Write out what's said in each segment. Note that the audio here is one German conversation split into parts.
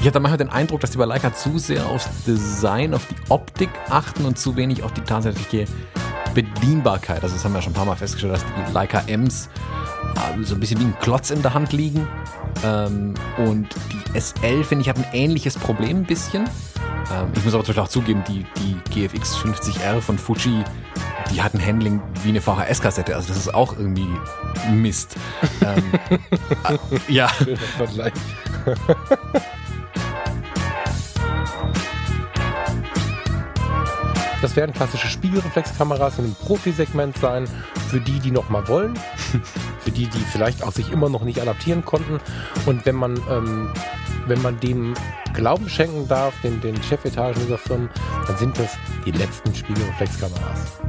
Ich hatte manchmal den Eindruck, dass die bei Leica zu sehr aufs Design, auf die Optik achten und zu wenig auf die tatsächliche Bedienbarkeit. Also das haben wir schon ein paar Mal festgestellt, dass die Leica M's äh, so ein bisschen wie ein Klotz in der Hand liegen. Ähm, und die SL, finde ich, hat ein ähnliches Problem ein bisschen. Ähm, ich muss aber zum Beispiel auch zugeben, die, die GFX 50R von Fuji, die hat ein Handling wie eine VHS-Kassette. Also das ist auch irgendwie Mist. ähm, äh, ja. Vergleich. Das werden klassische Spiegelreflexkameras in einem Profisegment sein, für die, die noch mal wollen, für die, die vielleicht auch sich immer noch nicht adaptieren konnten. Und wenn man, ähm, wenn man dem Glauben schenken darf, den, den Chefetagen dieser Firmen, dann sind das die letzten Spiegelreflexkameras.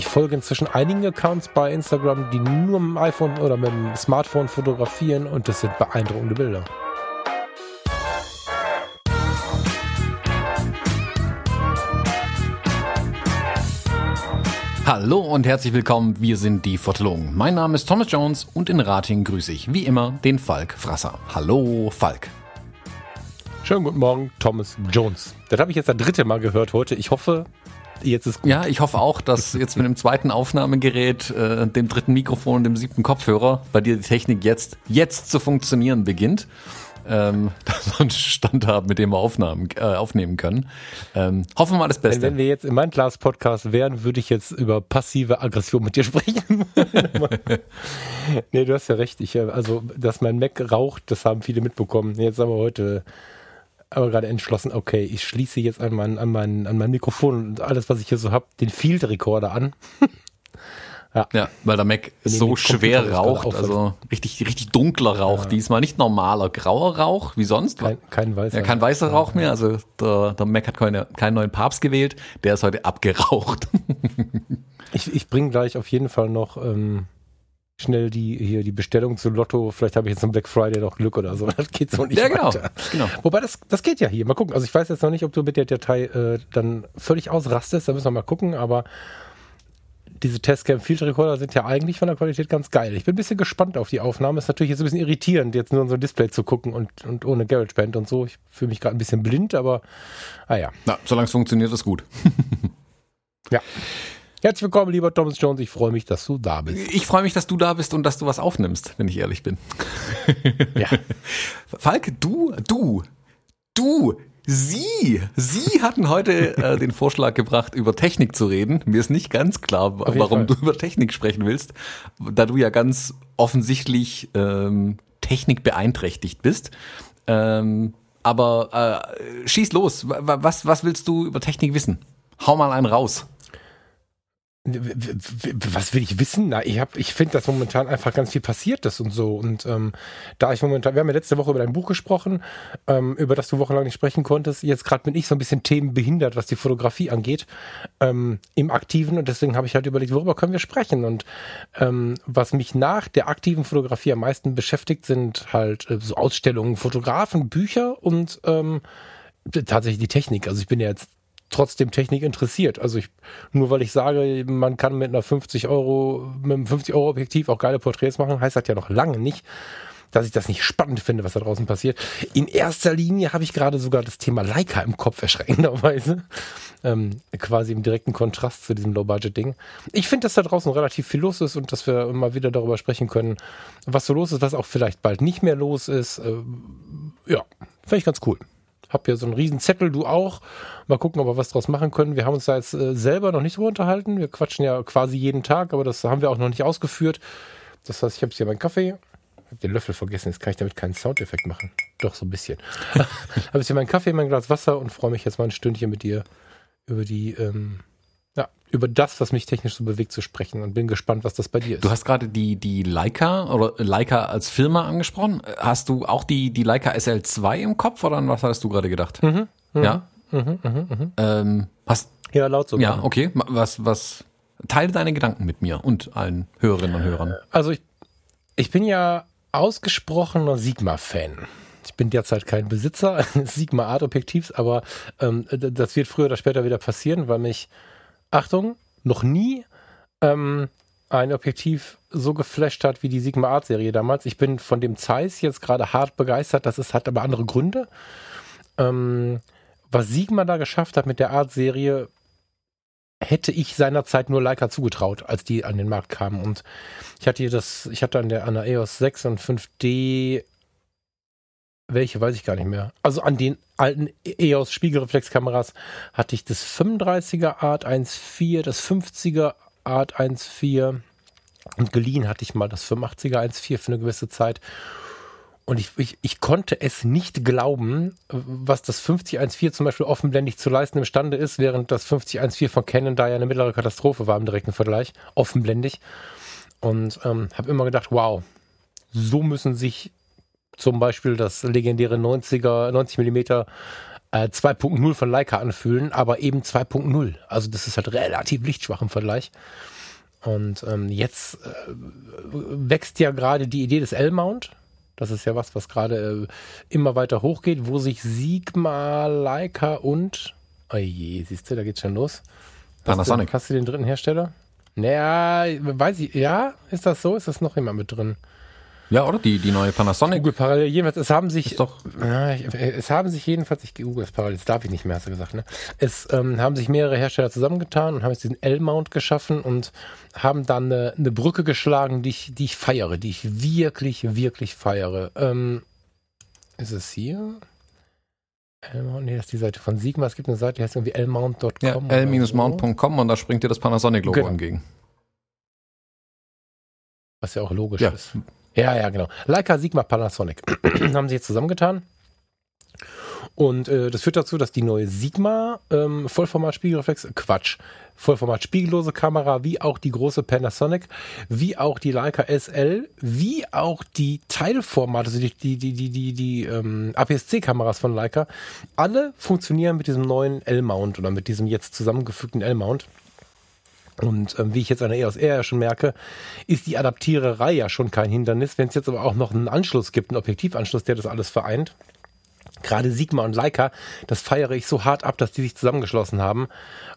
Ich folge inzwischen einigen Accounts bei Instagram, die nur mit dem iPhone oder mit dem Smartphone fotografieren und das sind beeindruckende Bilder. Hallo und herzlich willkommen, wir sind die Fotologen. Mein Name ist Thomas Jones und in Rating grüße ich wie immer den Falk Frasser. Hallo Falk. Schönen guten Morgen, Thomas Jones. Das habe ich jetzt das dritte Mal gehört heute. Ich hoffe, jetzt ist gut. Ja, ich hoffe auch, dass jetzt mit dem zweiten Aufnahmegerät, äh, dem dritten Mikrofon und dem siebten Kopfhörer bei dir die Technik jetzt, jetzt zu funktionieren beginnt ähm, dass wir einen Stand haben, mit dem wir Aufnahmen, äh, aufnehmen können. Ähm, hoffen wir mal das Beste. Wenn wir jetzt in meinem Class-Podcast wären, würde ich jetzt über passive Aggression mit dir sprechen. nee, du hast ja recht. Ich, äh, also, dass mein Mac raucht, das haben viele mitbekommen. Jetzt haben wir heute aber gerade entschlossen, okay, ich schließe jetzt an mein, an mein, an mein Mikrofon und alles, was ich hier so habe, den Field Recorder an. Ja. ja, weil der Mac so schwer raucht, also richtig, richtig dunkler Rauch ja. diesmal, nicht normaler grauer Rauch wie sonst. Kein, kein weißer. Ja, kein weißer Rauch mehr, also der, der Mac hat keine, keinen neuen Papst gewählt, der ist heute abgeraucht. ich ich bringe gleich auf jeden Fall noch ähm, schnell die hier die Bestellung zu Lotto. Vielleicht habe ich jetzt am Black Friday noch Glück oder so. Das geht so nicht ja, genau, weiter. genau. Wobei das das geht ja hier. Mal gucken. Also ich weiß jetzt noch nicht, ob du mit der Datei äh, dann völlig ausrastest. Da müssen wir mal gucken. Aber diese Testcam Field Recorder sind ja eigentlich von der Qualität ganz geil. Ich bin ein bisschen gespannt auf die Aufnahme. Ist natürlich jetzt ein bisschen irritierend, jetzt nur in so ein Display zu gucken und, und ohne GarageBand und so. Ich fühle mich gerade ein bisschen blind, aber ah ja. Na, solange es funktioniert, ist gut. ja. Herzlich willkommen, lieber Thomas Jones. Ich freue mich, dass du da bist. Ich freue mich, dass du da bist und dass du was aufnimmst, wenn ich ehrlich bin. ja. Falk, du, du, du Sie, Sie hatten heute äh, den Vorschlag gebracht, über Technik zu reden. Mir ist nicht ganz klar, warum du über Technik sprechen willst, da du ja ganz offensichtlich ähm, Technik beeinträchtigt bist. Ähm, aber äh, schieß los. Was, was willst du über Technik wissen? Hau mal einen raus. Was will ich wissen? Na, ich hab, ich finde, dass momentan einfach ganz viel passiert ist und so. Und ähm, da ich momentan, wir haben ja letzte Woche über dein Buch gesprochen, ähm, über das du wochenlang nicht sprechen konntest. Jetzt gerade bin ich so ein bisschen themenbehindert, was die Fotografie angeht, ähm, im Aktiven. Und deswegen habe ich halt überlegt, worüber können wir sprechen? Und ähm, was mich nach der aktiven Fotografie am meisten beschäftigt, sind halt äh, so Ausstellungen, Fotografen, Bücher und ähm, tatsächlich die Technik. Also ich bin ja jetzt trotzdem Technik interessiert. Also ich, nur weil ich sage, man kann mit einer 50 Euro, mit einem 50 Euro Objektiv auch geile Porträts machen, heißt das ja noch lange nicht, dass ich das nicht spannend finde, was da draußen passiert. In erster Linie habe ich gerade sogar das Thema Leica im Kopf, erschreckenderweise. Ähm, quasi im direkten Kontrast zu diesem Low-Budget-Ding. Ich finde, dass da draußen relativ viel los ist und dass wir mal wieder darüber sprechen können, was so los ist, was auch vielleicht bald nicht mehr los ist. Äh, ja, finde ich ganz cool hab hier so einen riesen Zettel, du auch. Mal gucken, ob wir was draus machen können. Wir haben uns da jetzt äh, selber noch nicht drüber unterhalten. Wir quatschen ja quasi jeden Tag, aber das haben wir auch noch nicht ausgeführt. Das heißt, ich habe hier meinen Kaffee. Ich habe den Löffel vergessen, jetzt kann ich damit keinen Soundeffekt machen. Doch, so ein bisschen. habe jetzt hier meinen Kaffee, mein Glas Wasser und freue mich jetzt mal ein Stündchen mit dir über die ähm, ja, über das, was mich technisch so bewegt, zu sprechen und bin gespannt, was das bei dir ist. Du hast gerade die, die Leica oder Leica als Firma angesprochen. Hast du auch die, die Leica SL2 im Kopf oder an was hattest du gerade gedacht? Mhm, mh, ja. Mhm, mh, mh. Ähm, hast, ja, laut sogar. Ja, okay. Was, was, teile deine Gedanken mit mir und allen Hörerinnen und Hörern. Also ich, ich bin ja ausgesprochener Sigma-Fan. Ich bin derzeit kein Besitzer Sigma Art Objektivs, aber ähm, das wird früher oder später wieder passieren, weil mich, Achtung, noch nie ähm, ein Objektiv so geflasht hat wie die Sigma Art Serie damals. Ich bin von dem Zeiss jetzt gerade hart begeistert. Das ist, hat aber andere Gründe. Ähm, was Sigma da geschafft hat mit der Art Serie, hätte ich seinerzeit nur Leica zugetraut, als die an den Markt kamen. Und ich hatte das, ich hatte an der, an der EOS 6 und 5D, welche weiß ich gar nicht mehr. Also an den alten EOS Spiegelreflexkameras hatte ich das 35er Art 1.4, das 50er Art 1.4 und geliehen hatte ich mal das 85er 1.4 für eine gewisse Zeit. Und ich, ich, ich konnte es nicht glauben, was das 5014 zum Beispiel offenblendig zu leisten imstande ist, während das 5014 von Canon da ja eine mittlere Katastrophe war im direkten Vergleich, offenblendig. Und ähm, habe immer gedacht, wow, so müssen sich zum Beispiel das legendäre 90er, 90 mm äh, 2.0 von Leica anfühlen, aber eben 2.0. Also das ist halt relativ lichtschwach im Vergleich. Und ähm, jetzt äh, wächst ja gerade die Idee des L-Mount. Das ist ja was, was gerade äh, immer weiter hochgeht, wo sich Sigma, Leica und, oh je, siehst du, da geht's schon los. Panasonic. Hast du, hast du den dritten Hersteller? Naja, weiß ich, ja, ist das so? Ist das noch immer mit drin? Ja, oder? Die, die neue Panasonic. Google parallel. Jedenfalls, es haben sich, Ist doch- ja, es haben sich jedenfalls, ich google es parallel, das darf ich nicht mehr, hast du gesagt, ne? Es ähm, haben sich mehrere Hersteller zusammengetan und haben jetzt diesen L-Mount geschaffen und haben dann eine, eine Brücke geschlagen, die ich, die ich feiere, die ich wirklich, wirklich feiere. Ähm, ist es hier? L-Mount, nee, das ist die Seite von Sigma. Es gibt eine Seite, die heißt irgendwie lmount.com. Ja, oder so. l-mount.com und da springt dir das Panasonic-Logo Genau. entgegen. Was ja auch logisch Ja. ist. Ja, ja, genau. Leica, Sigma, Panasonic haben sich jetzt zusammengetan. Und äh, das führt dazu, dass die neue Sigma ähm, Vollformat Spiegelreflex, Quatsch, Vollformat spiegellose Kamera, wie auch die große Panasonic, wie auch die Leica SL, wie auch die Teilformat, also die, die, die, die, die, die ähm, APS-C-Kameras von Leica, alle funktionieren mit diesem neuen L-Mount oder mit diesem jetzt zusammengefügten L-Mount. Und ähm, wie ich jetzt an der EOS R ja schon merke, ist die Adaptiererei ja schon kein Hindernis. Wenn es jetzt aber auch noch einen Anschluss gibt, einen Objektivanschluss, der das alles vereint, gerade Sigma und Leica, das feiere ich so hart ab, dass die sich zusammengeschlossen haben,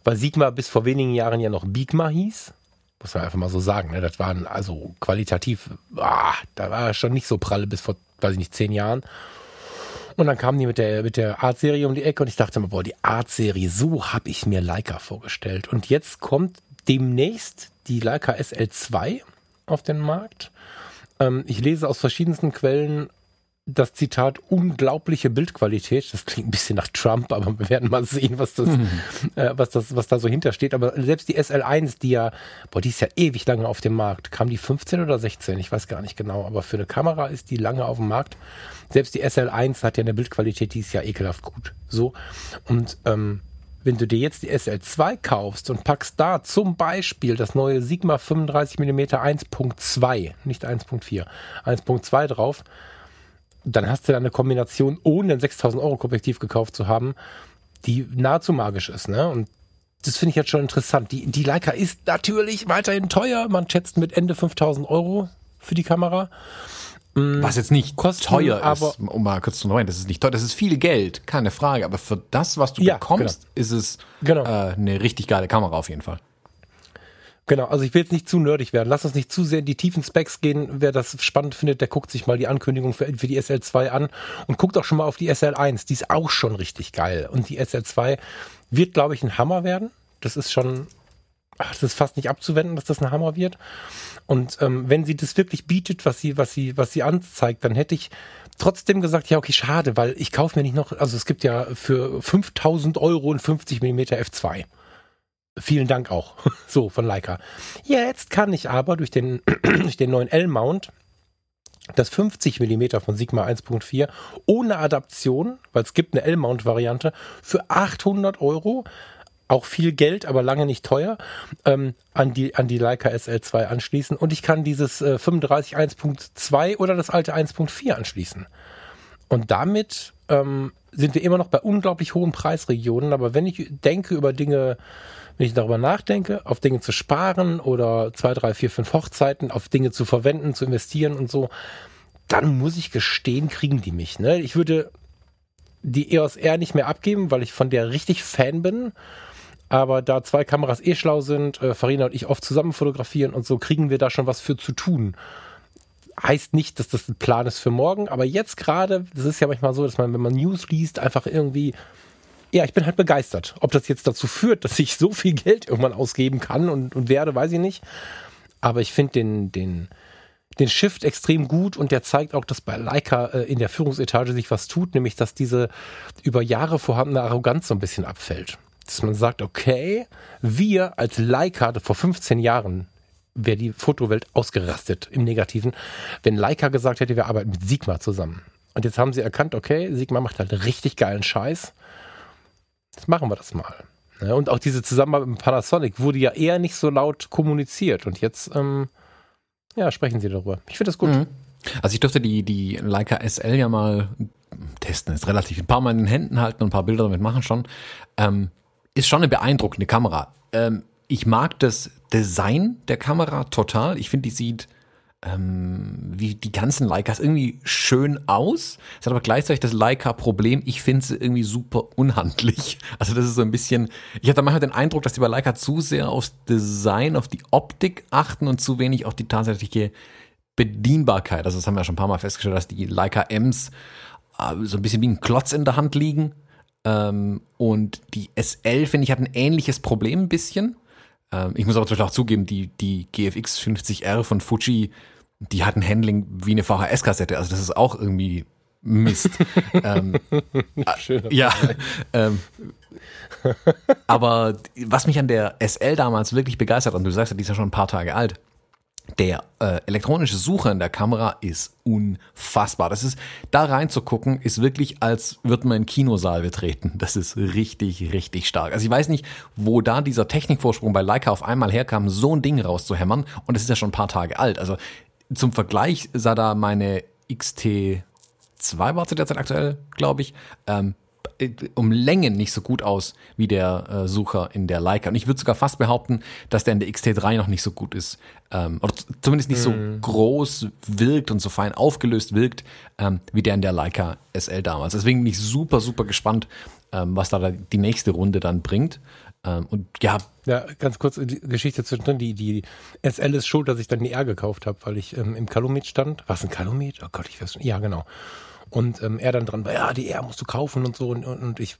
weil Sigma bis vor wenigen Jahren ja noch Bigma hieß. Muss man einfach mal so sagen. Ne? Das waren also qualitativ, ah, da war schon nicht so pralle bis vor, weiß ich nicht, zehn Jahren. Und dann kamen die mit der, mit der Art-Serie um die Ecke und ich dachte mir, boah, die Art-Serie, so habe ich mir Leica vorgestellt. Und jetzt kommt demnächst die Leica SL2 auf den Markt. Ähm, ich lese aus verschiedensten Quellen das Zitat unglaubliche Bildqualität. Das klingt ein bisschen nach Trump, aber wir werden mal sehen, was das, äh, was das, was da so hintersteht. Aber selbst die SL1, die ja, boah, die ist ja ewig lange auf dem Markt. Kam die 15 oder 16? Ich weiß gar nicht genau. Aber für eine Kamera ist die lange auf dem Markt. Selbst die SL1 hat ja eine Bildqualität, die ist ja ekelhaft gut. So. Und, ähm, wenn du dir jetzt die SL2 kaufst und packst da zum Beispiel das neue Sigma 35mm 1.2, nicht 1.4, 1.2 drauf, dann hast du da eine Kombination, ohne ein 6000 Euro Objektiv gekauft zu haben, die nahezu magisch ist. Ne? Und das finde ich jetzt schon interessant. Die, die Leica ist natürlich weiterhin teuer. Man schätzt mit Ende 5000 Euro für die Kamera. Was jetzt nicht Kosten, teuer ist, aber- um mal kurz zu neuen, das ist nicht teuer, das ist viel Geld, keine Frage, aber für das, was du Ja, bekommst, ist es Genau. äh, eine richtig geile Kamera auf jeden Fall. Genau, also ich will jetzt nicht zu nerdig werden. Lass uns nicht zu sehr in die tiefen Specs gehen. Wer das spannend findet, der guckt sich mal die Ankündigung für, für die SL2 an und guckt auch schon mal auf die SL1. Die ist auch schon richtig geil. Und die SL2 wird, glaube ich, ein Hammer werden. Das ist schon, ach, das ist fast nicht abzuwenden, dass das ein Hammer wird. Und ähm, wenn sie das wirklich bietet, was sie, was sie, was sie anzeigt, dann hätte ich trotzdem gesagt, ja, okay, schade, weil ich kaufe mir nicht noch, also es gibt ja für 5000 Euro ein 50 mm F2. Vielen Dank auch. So, von Leica. Jetzt kann ich aber durch den, durch den neuen L-Mount das 50 mm von Sigma 1.4 ohne Adaption, weil es gibt eine L-Mount-Variante, für 800 Euro, auch viel Geld, aber lange nicht teuer, ähm, an, die, an die Leica SL2 anschließen. Und ich kann dieses äh, 35 1.2 oder das alte 1.4 anschließen. Und damit ähm, sind wir immer noch bei unglaublich hohen Preisregionen. Aber wenn ich denke über Dinge, wenn ich darüber nachdenke, auf Dinge zu sparen oder zwei, drei, vier, fünf Hochzeiten, auf Dinge zu verwenden, zu investieren und so, dann muss ich gestehen, kriegen die mich. Ne? Ich würde die EOS R nicht mehr abgeben, weil ich von der richtig Fan bin. Aber da zwei Kameras eh schlau sind, äh, Farina und ich oft zusammen fotografieren und so, kriegen wir da schon was für zu tun. Heißt nicht, dass das ein Plan ist für morgen, aber jetzt gerade, das ist ja manchmal so, dass man, wenn man News liest, einfach irgendwie, ja, ich bin halt begeistert. Ob das jetzt dazu führt, dass ich so viel Geld irgendwann ausgeben kann und, und werde, weiß ich nicht. Aber ich finde den, den, den Shift extrem gut und der zeigt auch, dass bei Leica äh, in der Führungsetage sich was tut, nämlich dass diese über Jahre vorhandene Arroganz so ein bisschen abfällt. Dass man sagt, okay, wir als Leica vor 15 Jahren wäre die Fotowelt ausgerastet im Negativen, wenn Leica gesagt hätte, wir arbeiten mit Sigma zusammen. Und jetzt haben sie erkannt, okay, Sigma macht halt richtig geilen Scheiß. Jetzt machen wir das mal. Und auch diese Zusammenarbeit mit Panasonic wurde ja eher nicht so laut kommuniziert. Und jetzt ähm, ja, sprechen Sie darüber. Ich finde das gut. Mhm. Also ich durfte die, die Leica SL ja mal testen, ist relativ ein paar Mal in den Händen halten und ein paar Bilder damit machen schon. Ähm, ist schon eine beeindruckende Kamera. Ähm, ich mag das Design der Kamera total. Ich finde, die sieht ähm, wie die ganzen Leicas irgendwie schön aus. Es hat aber gleichzeitig das Leica-Problem, ich finde sie irgendwie super unhandlich. Also das ist so ein bisschen, ich hatte manchmal den Eindruck, dass die bei Leica zu sehr aufs Design, auf die Optik achten und zu wenig auf die tatsächliche Bedienbarkeit. Also das haben wir ja schon ein paar Mal festgestellt, dass die Leica Ms äh, so ein bisschen wie ein Klotz in der Hand liegen. Ähm, und die SL, finde ich, hat ein ähnliches Problem ein bisschen. Ähm, ich muss aber zum Beispiel auch zugeben, die, die GFX 50R von Fuji die hat ein Handling wie eine VHS-Kassette. Also das ist auch irgendwie Mist. ähm, Schöner ja. Ähm, aber was mich an der SL damals wirklich begeistert, und du sagst ja, die ist ja schon ein paar Tage alt, der äh, elektronische Sucher in der Kamera ist unfassbar. Das ist, da reinzugucken, ist wirklich, als würde man in Kinosaal betreten. Das ist richtig, richtig stark. Also ich weiß nicht, wo da dieser Technikvorsprung bei Leica auf einmal herkam, so ein Ding rauszuhämmern. Und es ist ja schon ein paar Tage alt. Also zum Vergleich sah da meine XT2 war zu der Zeit aktuell, glaube ich, ähm, um Längen nicht so gut aus wie der äh, Sucher in der Leica. Und ich würde sogar fast behaupten, dass der in der XT3 noch nicht so gut ist. Ähm, oder zumindest nicht mm. so mhm. groß wirkt und so fein aufgelöst wirkt, ähm, wie der in der Leica SL damals. Deswegen bin ich super, super gespannt, ähm, was da die nächste Runde dann bringt. Ähm, und ja. Ja, ganz kurz die Geschichte zwischendrin. Die, die SL ist schuld, dass ich dann die R gekauft habe, weil ich ähm, im Kalumet stand. Was ein Kalumet? Oh Gott, ich weiß schon. Ja, genau. Und ähm, er dann dran war, ja, die R musst du kaufen und so. Und, und, und ich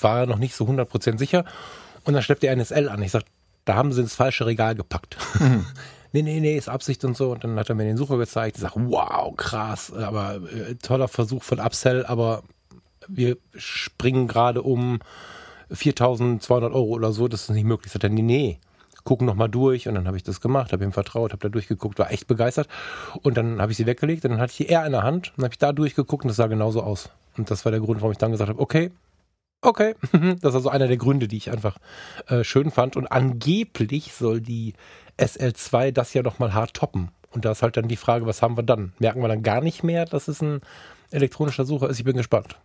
war noch nicht so 100% sicher. Und dann schleppte er ein SL an. Ich sag, da haben sie ins falsche Regal gepackt. Mhm. nee, nee, nee, ist Absicht und so. Und dann hat er mir den Sucher gezeigt. Ich sag, wow, krass, aber äh, toller Versuch von Upsell, aber wir springen gerade um 4200 Euro oder so, das ist nicht möglich. Sagt er, nee, nee, gucken noch mal durch. Und dann habe ich das gemacht, habe ihm vertraut, habe da durchgeguckt, war echt begeistert. Und dann habe ich sie weggelegt und dann hatte ich die R in der Hand und habe ich da durchgeguckt und das sah genauso aus. Und das war der Grund, warum ich dann gesagt habe, okay, okay. das ist also einer der Gründe, die ich einfach äh, schön fand. Und angeblich soll die SL2 das ja noch mal hart toppen. Und da ist halt dann die Frage, was haben wir dann? Merken wir dann gar nicht mehr, dass es ein elektronischer Sucher ist? Ich bin gespannt.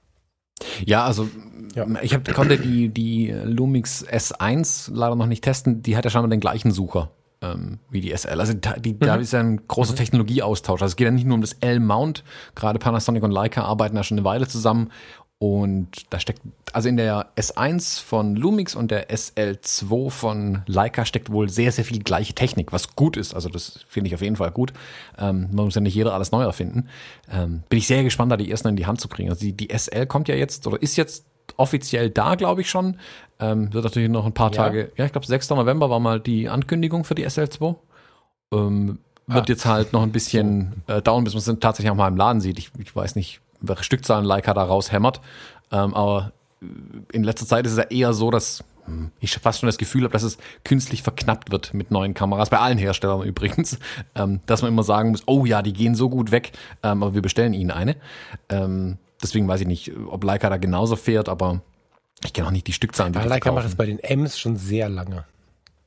Ja, also ja. ich hab, konnte die, die Lumix S1 leider noch nicht testen. Die hat ja scheinbar den gleichen Sucher ähm, wie die SL. Also die, mhm. da ist ja ein großer mhm. Technologieaustausch. Also es geht ja nicht nur um das L-Mount. Gerade Panasonic und Leica arbeiten ja schon eine Weile zusammen und da steckt, also in der S1 von Lumix und der SL2 von Leica steckt wohl sehr, sehr viel gleiche Technik, was gut ist. Also das finde ich auf jeden Fall gut. Ähm, man muss ja nicht jeder alles neu erfinden. Ähm, bin ich sehr gespannt, da die ersten in die Hand zu kriegen. Also die, die SL kommt ja jetzt oder ist jetzt offiziell da, glaube ich schon. Ähm, wird natürlich noch ein paar ja. Tage, ja, ich glaube 6. November war mal die Ankündigung für die SL2. Ähm, wird ah. jetzt halt noch ein bisschen äh, dauern, bis man es tatsächlich auch mal im Laden sieht. Ich, ich weiß nicht, welche Stückzahlen Leica da raushämmert. Ähm, aber in letzter Zeit ist es ja eher so, dass ich fast schon das Gefühl habe, dass es künstlich verknappt wird mit neuen Kameras, bei allen Herstellern übrigens, ähm, dass man immer sagen muss, oh ja, die gehen so gut weg, ähm, aber wir bestellen ihnen eine. Ähm, deswegen weiß ich nicht, ob Leica da genauso fährt, aber ich kenne auch nicht die Stückzahlen. Die ja, Leica macht es bei den M's schon sehr lange,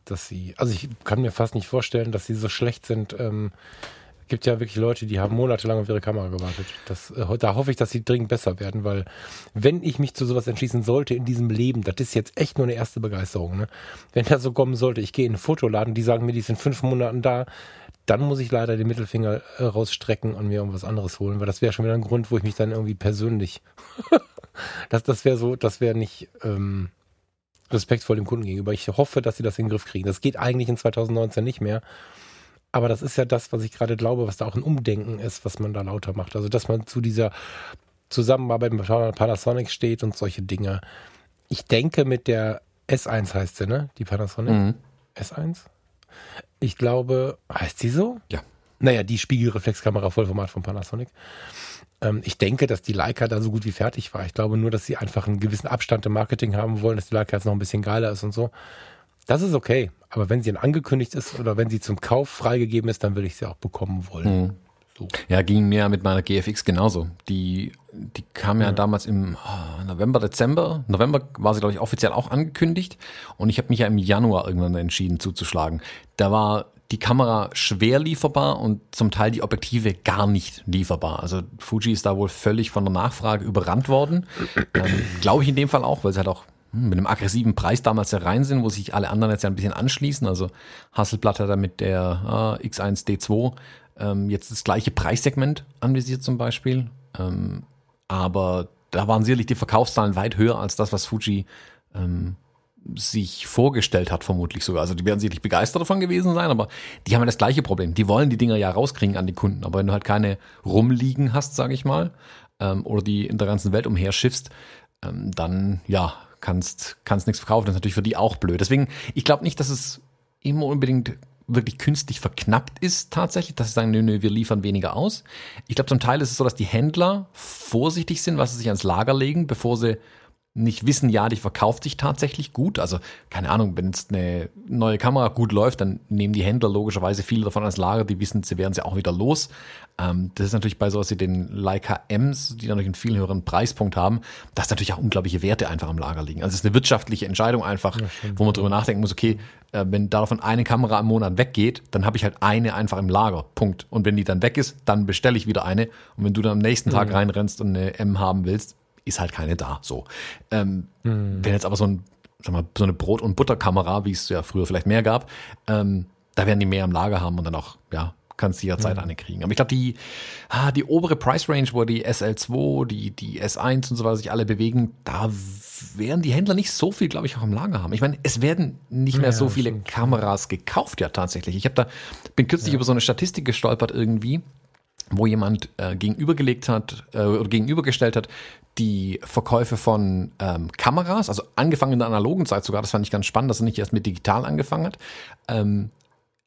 dass sie, also ich kann mir fast nicht vorstellen, dass sie so schlecht sind, ähm, Gibt ja wirklich Leute, die haben monatelang auf ihre Kamera gewartet. Das, äh, da hoffe ich, dass sie dringend besser werden, weil wenn ich mich zu sowas entschließen sollte in diesem Leben, das ist jetzt echt nur eine erste Begeisterung. Ne? Wenn das so kommen sollte, ich gehe in einen Fotoladen, die sagen mir, die sind fünf Monaten da, dann muss ich leider den Mittelfinger äh, rausstrecken und mir irgendwas anderes holen, weil das wäre schon wieder ein Grund, wo ich mich dann irgendwie persönlich, das, das wäre so, das wäre nicht ähm, respektvoll dem Kunden gegenüber. Ich hoffe, dass sie das in den Griff kriegen. Das geht eigentlich in 2019 nicht mehr. Aber das ist ja das, was ich gerade glaube, was da auch ein Umdenken ist, was man da lauter macht. Also, dass man zu dieser Zusammenarbeit mit Panasonic steht und solche Dinge. Ich denke, mit der S1 heißt sie, ne? Die Panasonic. Mhm. S1? Ich glaube, heißt sie so? Ja. Naja, die Spiegelreflexkamera Vollformat von Panasonic. Ähm, ich denke, dass die Leica da so gut wie fertig war. Ich glaube nur, dass sie einfach einen gewissen Abstand im Marketing haben wollen, dass die Leica jetzt noch ein bisschen geiler ist und so. Das ist okay. Aber wenn sie dann angekündigt ist oder wenn sie zum Kauf freigegeben ist, dann will ich sie auch bekommen wollen. Mhm. So. Ja, ging mir mit meiner GFX genauso. Die, die kam ja, ja. damals im oh, November, Dezember. November war sie, glaube ich, offiziell auch angekündigt. Und ich habe mich ja im Januar irgendwann entschieden zuzuschlagen. Da war die Kamera schwer lieferbar und zum Teil die Objektive gar nicht lieferbar. Also Fuji ist da wohl völlig von der Nachfrage überrannt worden. Ähm, glaube ich in dem Fall auch, weil sie halt auch mit einem aggressiven Preis damals herein sind, wo sich alle anderen jetzt ja ein bisschen anschließen. Also Hasselblatt hat da mit der äh, X1D2 ähm, jetzt das gleiche Preissegment anvisiert zum Beispiel. Ähm, aber da waren sicherlich die Verkaufszahlen weit höher als das, was Fuji ähm, sich vorgestellt hat, vermutlich sogar. Also die werden sicherlich begeistert davon gewesen sein, aber die haben ja das gleiche Problem. Die wollen die Dinger ja rauskriegen an die Kunden. Aber wenn du halt keine rumliegen hast, sage ich mal, ähm, oder die in der ganzen Welt umherschiffst, ähm, dann ja, kannst, kannst nichts verkaufen. Das ist natürlich für die auch blöd. Deswegen, ich glaube nicht, dass es immer unbedingt wirklich künstlich verknappt ist tatsächlich, dass sie sagen, nö, nö, wir liefern weniger aus. Ich glaube, zum Teil ist es so, dass die Händler vorsichtig sind, was sie sich ans Lager legen, bevor sie nicht wissen, ja, die verkauft sich tatsächlich gut. Also, keine Ahnung, wenn jetzt eine neue Kamera gut läuft, dann nehmen die Händler logischerweise viele davon ans Lager, die wissen, sie werden sie auch wieder los. Ähm, das ist natürlich bei sowas wie den Leica M's, die natürlich einen viel höheren Preispunkt haben, dass natürlich auch unglaubliche Werte einfach am Lager liegen. Also es ist eine wirtschaftliche Entscheidung einfach, ja, wo man drüber nachdenken muss, okay, äh, wenn davon eine Kamera im Monat weggeht, dann habe ich halt eine einfach im Lager. Punkt. Und wenn die dann weg ist, dann bestelle ich wieder eine. Und wenn du dann am nächsten Tag mhm. reinrennst und eine M haben willst, ist halt keine da. So. Ähm, mhm. Wenn jetzt aber so, ein, sag mal, so eine Brot- und Butterkamera, wie es ja früher vielleicht mehr gab, ähm, da werden die mehr im Lager haben und dann auch, ja, kannst du jederzeit mhm. eine kriegen. Aber ich glaube, die, ah, die obere Price Range, wo die SL2, die, die S1 und so weiter sich alle bewegen, da werden die Händler nicht so viel, glaube ich, auch im Lager haben. Ich meine, es werden nicht mehr ja, so viele stimmt. Kameras gekauft, ja, tatsächlich. Ich habe da, bin kürzlich ja. über so eine Statistik gestolpert irgendwie, wo jemand äh, gegenübergelegt hat äh, oder gegenübergestellt hat, die Verkäufe von ähm, Kameras, also angefangen in der analogen Zeit sogar, das fand ich ganz spannend, dass er nicht erst mit digital angefangen hat, ähm,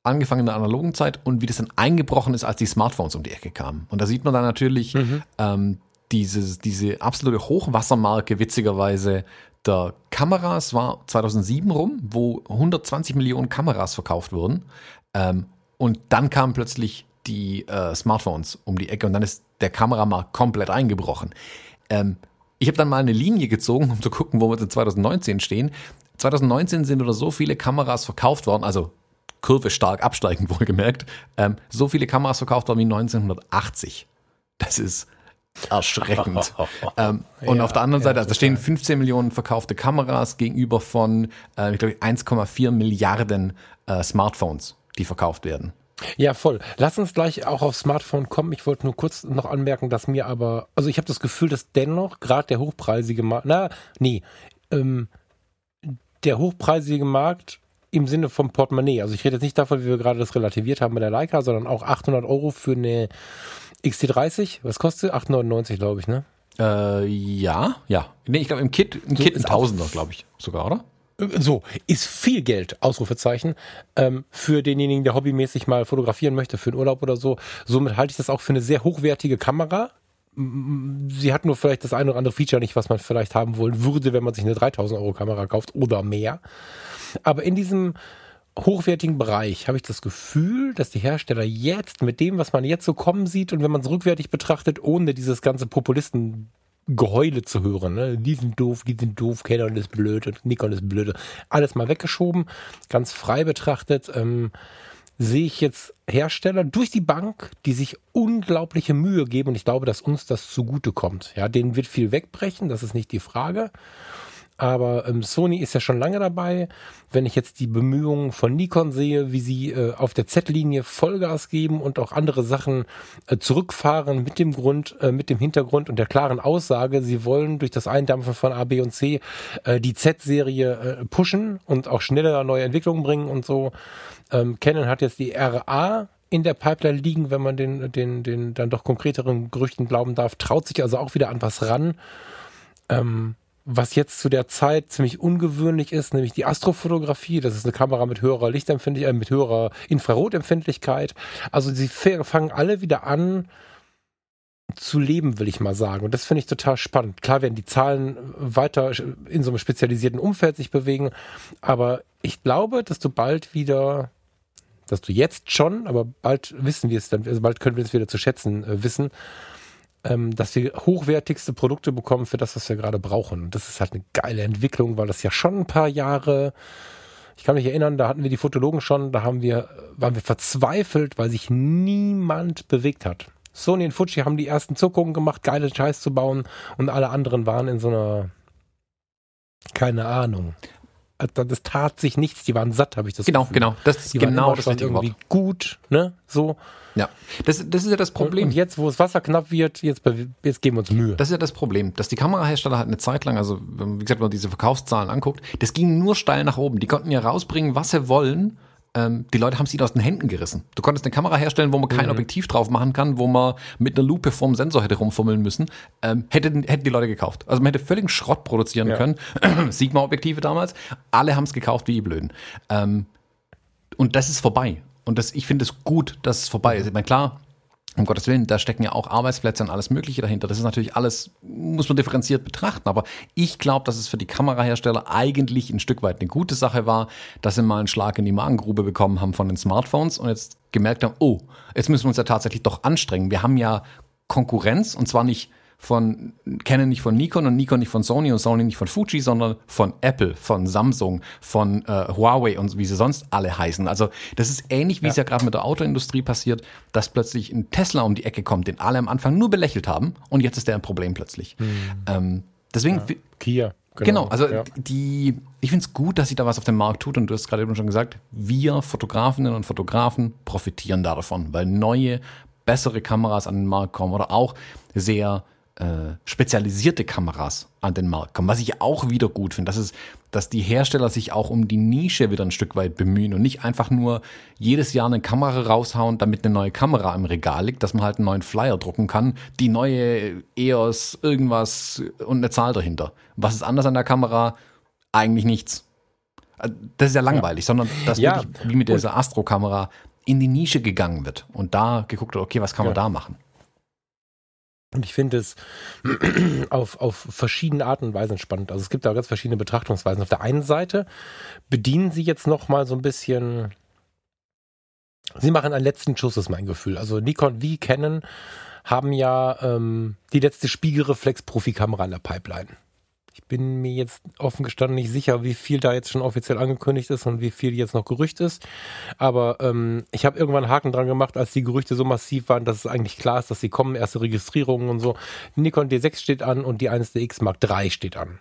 angefangen in der analogen Zeit und wie das dann eingebrochen ist, als die Smartphones um die Ecke kamen. Und da sieht man dann natürlich mhm. ähm, dieses, diese absolute Hochwassermarke, witzigerweise, der Kameras war 2007 rum, wo 120 Millionen Kameras verkauft wurden. Ähm, und dann kamen plötzlich die äh, Smartphones um die Ecke und dann ist der Kameramarkt komplett eingebrochen. Ähm, ich habe dann mal eine Linie gezogen, um zu gucken, wo wir in 2019 stehen. 2019 sind oder so viele Kameras verkauft worden, also Kurve stark absteigend wohlgemerkt, ähm, so viele Kameras verkauft worden wie 1980. Das ist erschreckend. ähm, und ja, auf der anderen Seite, also stehen 15 Millionen verkaufte Kameras gegenüber von, äh, ich glaube, 1,4 Milliarden äh, Smartphones, die verkauft werden. Ja, voll. Lass uns gleich auch aufs Smartphone kommen. Ich wollte nur kurz noch anmerken, dass mir aber, also ich habe das Gefühl, dass dennoch gerade der hochpreisige Markt, na, nee, ähm, der hochpreisige Markt im Sinne vom Portemonnaie, also ich rede jetzt nicht davon, wie wir gerade das relativiert haben bei der Leica, sondern auch 800 Euro für eine XT30, was kostet? 899, glaube ich, ne? Äh, ja, ja. Nee, ich glaube im Kit, im so Kit ein Tausender, glaube ich, sogar, oder? So, ist viel Geld, Ausrufezeichen, ähm, für denjenigen, der hobbymäßig mal fotografieren möchte, für einen Urlaub oder so. Somit halte ich das auch für eine sehr hochwertige Kamera. Sie hat nur vielleicht das eine oder andere Feature nicht, was man vielleicht haben wollen würde, wenn man sich eine 3000 Euro Kamera kauft oder mehr. Aber in diesem hochwertigen Bereich habe ich das Gefühl, dass die Hersteller jetzt mit dem, was man jetzt so kommen sieht und wenn man es rückwärtig betrachtet, ohne dieses ganze Populisten Geheule zu hören. Ne? Die sind doof, die sind doof, Canon ist blöd und Nikon ist blöd. Alles mal weggeschoben, ganz frei betrachtet. Ähm, sehe ich jetzt Hersteller durch die Bank, die sich unglaubliche Mühe geben und ich glaube, dass uns das zugute kommt. Ja, denen wird viel wegbrechen, das ist nicht die Frage. Aber ähm, Sony ist ja schon lange dabei. Wenn ich jetzt die Bemühungen von Nikon sehe, wie sie äh, auf der Z-Linie Vollgas geben und auch andere Sachen äh, zurückfahren mit dem Grund, äh, mit dem Hintergrund und der klaren Aussage, sie wollen durch das Eindampfen von A, B und C äh, die Z-Serie äh, pushen und auch schneller neue Entwicklungen bringen und so. Ähm, Canon hat jetzt die RA in der Pipeline liegen, wenn man den, den, den dann doch konkreteren Gerüchten glauben darf, traut sich also auch wieder an was ran. Ähm, was jetzt zu der Zeit ziemlich ungewöhnlich ist, nämlich die Astrofotografie. Das ist eine Kamera mit höherer Lichtempfindlichkeit, äh, mit höherer Infrarotempfindlichkeit. Also sie fangen alle wieder an zu leben, will ich mal sagen. Und das finde ich total spannend. Klar werden die Zahlen weiter in so einem spezialisierten Umfeld sich bewegen, aber ich glaube, dass du bald wieder dass du jetzt schon, aber bald wissen wir es dann, also bald können wir es wieder zu schätzen äh, wissen, ähm, dass wir hochwertigste Produkte bekommen für das, was wir gerade brauchen. Und das ist halt eine geile Entwicklung, weil das ja schon ein paar Jahre, ich kann mich erinnern, da hatten wir die Fotologen schon, da haben wir, waren wir verzweifelt, weil sich niemand bewegt hat. Sony und Fuji haben die ersten Zuckungen gemacht, geile Scheiß zu bauen und alle anderen waren in so einer, keine Ahnung. Das tat sich nichts, die waren satt, habe ich das Genau, Gefühl. genau. Das ist die genau das irgendwie Wort. gut, ne? So. Ja, das, das ist ja das Problem. Und jetzt, wo das Wasser knapp wird, jetzt, jetzt geben wir uns Mühe. Das ist ja das Problem, dass die Kamerahersteller halt eine Zeit lang, also wie gesagt, wenn man diese Verkaufszahlen anguckt, das ging nur steil nach oben. Die konnten ja rausbringen, was sie wollen. Ähm, die Leute haben es ihnen aus den Händen gerissen. Du konntest eine Kamera herstellen, wo man kein mhm. Objektiv drauf machen kann, wo man mit einer Lupe vorm Sensor hätte rumfummeln müssen. Ähm, hätten, hätten die Leute gekauft. Also man hätte völligen Schrott produzieren ja. können. Sigma-Objektive damals. Alle haben es gekauft wie die Blöden. Ähm, und das ist vorbei. Und das, ich finde es gut, dass es vorbei ist. Ich meine, klar, um Gottes Willen, da stecken ja auch Arbeitsplätze und alles Mögliche dahinter. Das ist natürlich alles, muss man differenziert betrachten. Aber ich glaube, dass es für die Kamerahersteller eigentlich ein Stück weit eine gute Sache war, dass sie mal einen Schlag in die Magengrube bekommen haben von den Smartphones und jetzt gemerkt haben, oh, jetzt müssen wir uns ja tatsächlich doch anstrengen. Wir haben ja Konkurrenz und zwar nicht von Canon nicht von Nikon und Nikon nicht von Sony und Sony nicht von Fuji, sondern von Apple, von Samsung, von äh, Huawei und wie sie sonst alle heißen. Also das ist ähnlich, wie ja. es ja gerade mit der Autoindustrie passiert, dass plötzlich ein Tesla um die Ecke kommt, den alle am Anfang nur belächelt haben und jetzt ist der ein Problem plötzlich. Hm. Ähm, deswegen ja. Kia. Genau, genau also ja. die, ich finde es gut, dass sich da was auf dem Markt tut und du hast gerade eben schon gesagt, wir Fotografinnen und Fotografen profitieren davon, weil neue, bessere Kameras an den Markt kommen oder auch sehr äh, spezialisierte Kameras an den Markt kommen. Was ich auch wieder gut finde, das ist, dass die Hersteller sich auch um die Nische wieder ein Stück weit bemühen und nicht einfach nur jedes Jahr eine Kamera raushauen, damit eine neue Kamera im Regal liegt, dass man halt einen neuen Flyer drucken kann, die neue EOS irgendwas und eine Zahl dahinter. Was ist anders an der Kamera? Eigentlich nichts. Äh, das ist ja langweilig, ja. sondern dass ja. wirklich wie mit dieser Astro-Kamera in die Nische gegangen wird und da geguckt wird, okay, was kann man ja. da machen? Und ich finde es auf, auf verschiedene Arten und Weisen spannend. Also es gibt da ganz verschiedene Betrachtungsweisen. Auf der einen Seite bedienen sie jetzt noch mal so ein bisschen, sie machen einen letzten Schuss, ist mein Gefühl. Also Nikon wie Canon haben ja ähm, die letzte Spiegelreflex-Profikamera in der Pipeline. Ich bin mir jetzt offen gestanden nicht sicher, wie viel da jetzt schon offiziell angekündigt ist und wie viel jetzt noch Gerücht ist. Aber ähm, ich habe irgendwann einen Haken dran gemacht, als die Gerüchte so massiv waren, dass es eigentlich klar ist, dass sie kommen, erste Registrierungen und so. Nikon D6 steht an und die 1DX Mark III steht an.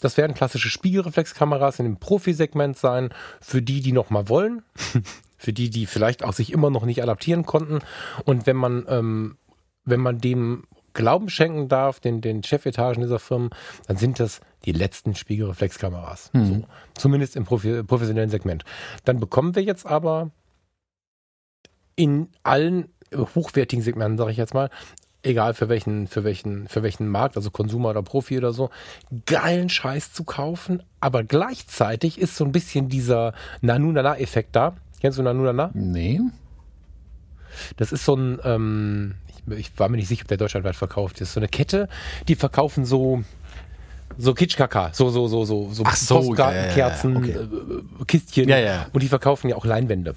Das werden klassische Spiegelreflexkameras in dem Profisegment sein, für die, die noch mal wollen, für die, die vielleicht auch sich immer noch nicht adaptieren konnten. Und wenn man ähm, wenn man dem Glauben schenken darf, den, den Chefetagen dieser Firmen, dann sind das die letzten Spiegelreflexkameras. Mhm. So, zumindest im Profi professionellen Segment. Dann bekommen wir jetzt aber in allen hochwertigen Segmenten, sage ich jetzt mal, egal für welchen, für welchen, für welchen Markt, also Konsumer oder Profi oder so, geilen Scheiß zu kaufen, aber gleichzeitig ist so ein bisschen dieser Nanunana-Effekt da. Kennst du Nanunana? Nee. Das ist so ein, ähm, ich war mir nicht sicher, ob der deutschlandweit verkauft ist. So eine Kette, die verkaufen so so Kitschkaka, so so so so so, so Postkartenkerzen, ja, ja, ja. okay. Äh, Kistchen und die verkaufen ja auch Leinwände.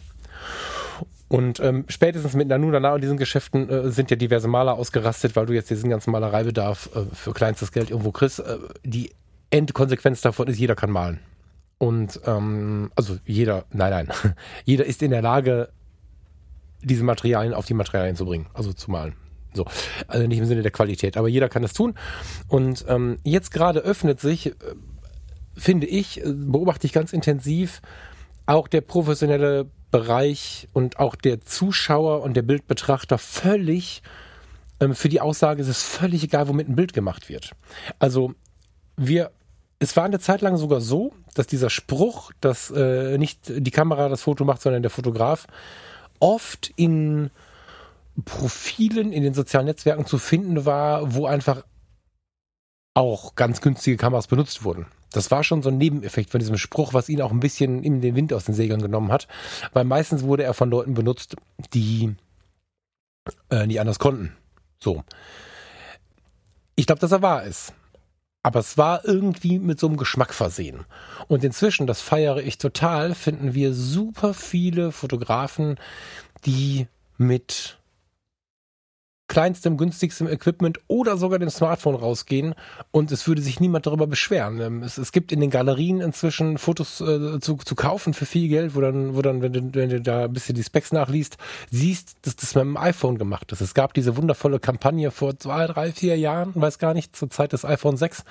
Und ähm, spätestens mit Nanu Nana und diesen Geschäften äh, sind ja diverse Maler ausgerastet, weil du jetzt diesen ganzen Malereibedarf äh, für kleinstes Geld irgendwo kriegst. Äh, die Endkonsequenz davon ist, jeder kann malen. Und ähm, also jeder, nein, nein, jeder ist in der Lage, diese Materialien auf die Materialien zu bringen, also zu malen. So, also nicht im Sinne der Qualität, aber jeder kann das tun. Und ähm, jetzt gerade öffnet sich, äh, finde ich, äh, beobachte ich ganz intensiv, auch der professionelle Bereich und auch der Zuschauer und der Bildbetrachter völlig ähm, für die Aussage, es ist völlig egal, womit ein Bild gemacht wird. Also wir, es war eine Zeit lang sogar so, dass dieser Spruch, dass äh, nicht die Kamera das Foto macht, sondern der Fotograf, oft in Profilen in den sozialen Netzwerken zu finden war, wo einfach auch ganz günstige Kameras benutzt wurden. Das war schon so ein Nebeneffekt von diesem Spruch, was ihn auch ein bisschen in den Wind aus den Segeln genommen hat, weil meistens wurde er von Leuten benutzt, die äh, nie anders konnten. So. Ich glaube, dass er wahr ist. Aber es war irgendwie mit so einem Geschmack versehen. Und inzwischen, das feiere ich total, finden wir super viele Fotografen, die mit kleinstem, günstigstem Equipment oder sogar dem Smartphone rausgehen und es würde sich niemand darüber beschweren. Ähm, es, es gibt in den Galerien inzwischen Fotos äh, zu, zu kaufen für viel Geld, wo dann, wo dann, wenn du, wenn du da ein bisschen die Specs nachliest, siehst, dass das mit dem iPhone gemacht ist. Es gab diese wundervolle Kampagne vor zwei, drei, vier Jahren, weiß gar nicht, zur Zeit des iPhone 6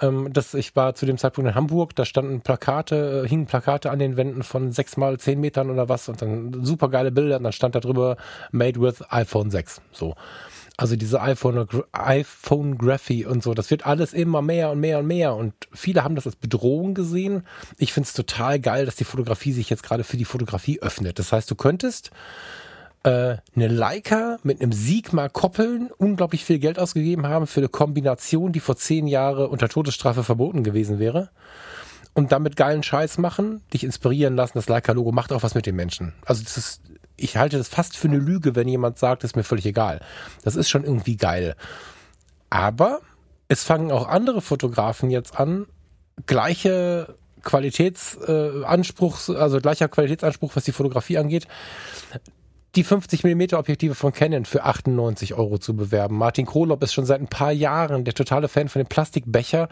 ähm, das, ich war zu dem Zeitpunkt in Hamburg, da standen Plakate, äh, hingen Plakate an den Wänden von sechs mal zehn Metern oder was und dann super geile Bilder und dann stand da drüber Made with iPhone 6. So. Also diese iPhone, iPhone-Graphy und so, das wird alles immer mehr und mehr und mehr. Und viele haben das als Bedrohung gesehen. Ich finde es total geil, dass die Fotografie sich jetzt gerade für die Fotografie öffnet. Das heißt, du könntest äh, eine Leica mit einem Sigma koppeln, unglaublich viel Geld ausgegeben haben für eine Kombination, die vor zehn Jahren unter Todesstrafe verboten gewesen wäre. Und damit geilen Scheiß machen, dich inspirieren lassen, das Leica-Logo macht auch was mit den Menschen. Also das ist, ich halte das fast für eine Lüge, wenn jemand sagt, ist mir völlig egal. Das ist schon irgendwie geil. Aber es fangen auch andere Fotografen jetzt an, gleiche Qualitätsanspruch, äh, also gleicher Qualitätsanspruch, was die Fotografie angeht, die 50 mm Objektive von Canon für 98 Euro zu bewerben. Martin Krolop ist schon seit ein paar Jahren der totale Fan von dem Plastikbecher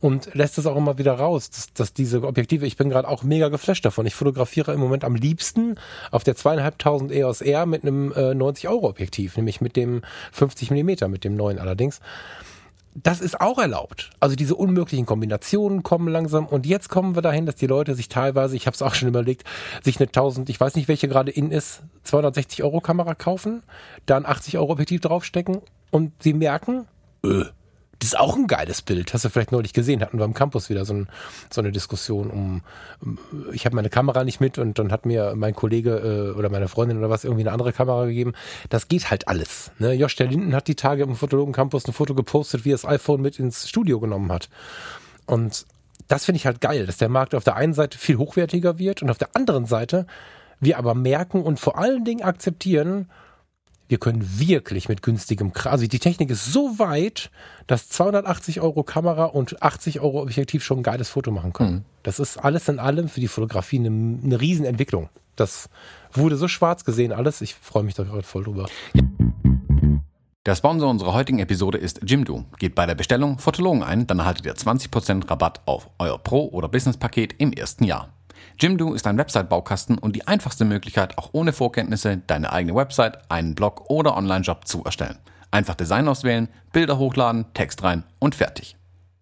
und lässt es auch immer wieder raus, dass, dass diese Objektive, ich bin gerade auch mega geflasht davon. Ich fotografiere im Moment am liebsten auf der zweieinhalbtausend EOS R mit einem äh, 90 Euro Objektiv, nämlich mit dem 50 mm, mit dem neuen allerdings das ist auch erlaubt. Also diese unmöglichen Kombinationen kommen langsam und jetzt kommen wir dahin, dass die Leute sich teilweise, ich habe es auch schon überlegt, sich eine 1000, ich weiß nicht, welche gerade in ist, 260 Euro Kamera kaufen, dann 80 Euro Objektiv draufstecken und sie merken, öh, das ist auch ein geiles Bild. Hast du vielleicht neulich gesehen, hatten wir am Campus wieder so, ein, so eine Diskussion um, ich habe meine Kamera nicht mit und dann hat mir mein Kollege äh, oder meine Freundin oder was irgendwie eine andere Kamera gegeben. Das geht halt alles. Ne? Josh der Linden hat die Tage im Fotologen Campus ein Foto gepostet, wie er das iPhone mit ins Studio genommen hat. Und das finde ich halt geil, dass der Markt auf der einen Seite viel hochwertiger wird und auf der anderen Seite wir aber merken und vor allen Dingen akzeptieren, wir können wirklich mit günstigem, also die Technik ist so weit, dass 280 Euro Kamera und 80 Euro Objektiv schon ein geiles Foto machen können. Mhm. Das ist alles in allem für die Fotografie eine, eine Riesenentwicklung. Das wurde so schwarz gesehen alles. Ich freue mich da gerade voll drüber. Der Sponsor unserer heutigen Episode ist Jimdo. Geht bei der Bestellung Fotologen ein, dann erhaltet ihr 20% Rabatt auf euer Pro- oder Business-Paket im ersten Jahr. Jimdo ist ein Website-Baukasten und die einfachste Möglichkeit, auch ohne Vorkenntnisse deine eigene Website, einen Blog oder Online-Shop zu erstellen. Einfach Design auswählen, Bilder hochladen, Text rein und fertig.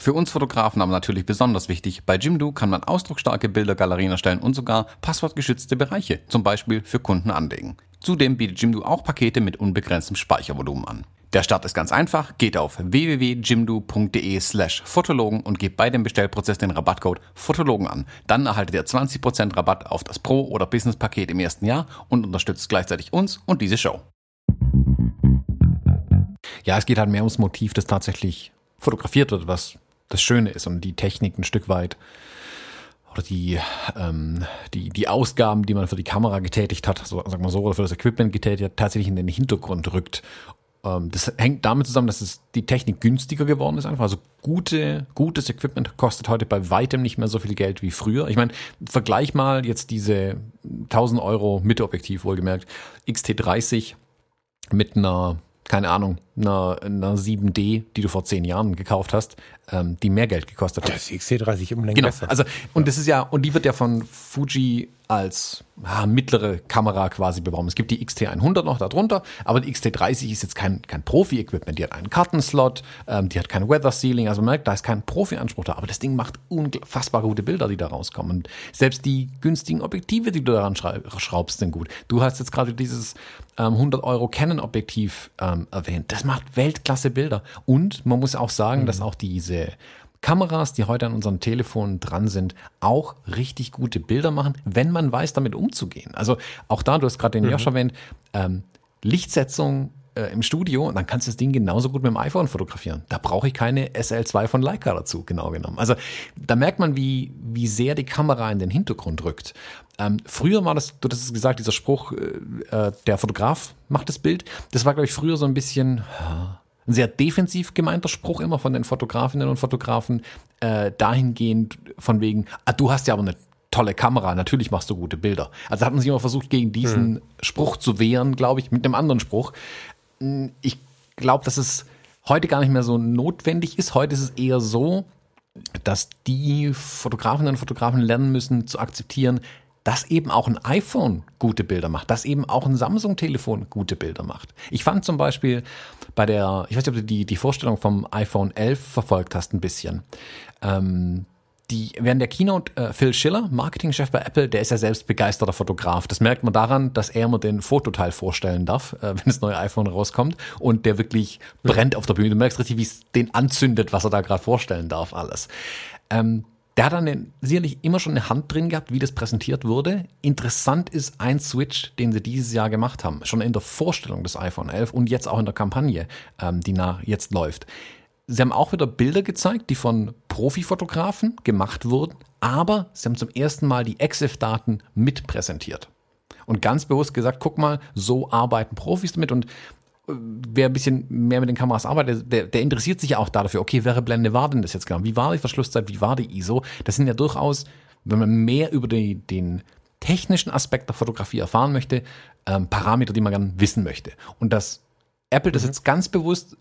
Für uns Fotografen aber natürlich besonders wichtig, bei Jimdo kann man ausdrucksstarke Bildergalerien erstellen und sogar passwortgeschützte Bereiche, zum Beispiel für Kunden anlegen. Zudem bietet Jimdo auch Pakete mit unbegrenztem Speichervolumen an. Der Start ist ganz einfach. Geht auf www.jimdo.de slash Fotologen und gebt bei dem Bestellprozess den Rabattcode Fotologen an. Dann erhaltet ihr 20% Rabatt auf das Pro- oder Business-Paket im ersten Jahr und unterstützt gleichzeitig uns und diese Show. Ja, es geht halt mehr ums Motiv, das tatsächlich fotografiert wird, was das Schöne ist und die Technik ein Stück weit oder die, ähm, die, die Ausgaben, die man für die Kamera getätigt hat, so, sag mal so, oder für das Equipment getätigt hat, tatsächlich in den Hintergrund rückt. ähm, das hängt damit zusammen, dass es die Technik günstiger geworden ist einfach. Also gute, gutes Equipment kostet heute bei weitem nicht mehr so viel Geld wie früher. Ich meine, vergleich mal jetzt diese 1000 Euro Mitteobjektiv, wohlgemerkt, XT30 mit einer keine Ahnung, einer, einer 7D, die du vor zehn Jahren gekauft hast, ähm, die mehr Geld gekostet hat. Das XC30 um genau. besser. Also, und ja. das ist ja, und die wird ja von Fuji als ah, mittlere Kamera quasi beworben. Es gibt die XT100 noch darunter, aber die XT30 ist jetzt kein, kein Profi-Equipment. Die hat einen Kartenslot, ähm, die hat kein Weather Sealing, also man merkt, da ist kein Profi-Anspruch da, aber das Ding macht unfassbar gute Bilder, die da rauskommen. Und selbst die günstigen Objektive, die du daran schraubst, sind gut. Du hast jetzt gerade dieses ähm, 100 Euro Canon-Objektiv ähm, erwähnt. Das macht Weltklasse Bilder. Und man muss auch sagen, mhm. dass auch diese Kameras, die heute an unseren Telefonen dran sind, auch richtig gute Bilder machen, wenn man weiß, damit umzugehen. Also auch da, du hast gerade den mhm. Josh erwähnt, ähm, Lichtsetzung äh, im Studio und dann kannst du das Ding genauso gut mit dem iPhone fotografieren. Da brauche ich keine SL2 von Leica dazu, genau genommen. Also da merkt man, wie, wie sehr die Kamera in den Hintergrund rückt. Ähm, früher war das, du hast es gesagt, dieser Spruch, äh, äh der Fotograf macht das Bild. Das war, glaube ich, früher so ein bisschen, ein sehr defensiv gemeinter Spruch immer von den Fotografinnen und Fotografen, äh, dahingehend von wegen, ah, du hast ja aber eine tolle Kamera, natürlich machst du gute Bilder. Also hat man sich immer versucht, gegen diesen hm. Spruch zu wehren, glaube ich, mit einem anderen Spruch. Hm, ich glaube, dass es heute gar nicht mehr so notwendig ist. Heute ist es eher so, dass die Fotografinnen und Fotografen lernen müssen zu akzeptieren, dass eben auch ein iPhone gute Bilder macht, dass eben auch ein Samsung-Telefon gute Bilder macht. Ich fand zum Beispiel bei der, ich weiß nicht, ob du die, die Vorstellung vom iPhone 11 verfolgt hast, ein bisschen. Ähm, die, während der Keynote, äh, Phil Schiller, Marketingchef bei Apple, der ist ja selbst begeisterter Fotograf. Das merkt man daran, dass er immer den Fototeil vorstellen darf, äh, wenn das neue iPhone rauskommt und der wirklich brennt auf der Bühne. Du merkst richtig, wie es den anzündet, was er da gerade vorstellen darf, alles. Ähm, der hat dann sicherlich immer schon eine Hand drin gehabt, wie das präsentiert wurde. Interessant ist ein Switch, den sie dieses Jahr gemacht haben. Schon in der Vorstellung des iPhone 11 und jetzt auch in der Kampagne, ähm, die nach jetzt läuft. Sie haben auch wieder Bilder gezeigt, die von Profifotografen gemacht wurden, aber sie haben zum ersten Mal die EXIF-Daten mit präsentiert. Und ganz bewusst gesagt, guck mal, so arbeiten Profis damit und wer ein bisschen mehr mit den Kameras arbeitet, der, der interessiert sich ja auch dafür, okay, welche Blende war denn das jetzt genau? Wie war die Verschlusszeit? Wie war die ISO? Das sind ja durchaus, wenn man mehr über die, den technischen Aspekt der Fotografie erfahren möchte, ähm, Parameter, die man gerne wissen möchte. Und dass Apple das mhm. jetzt ganz bewusst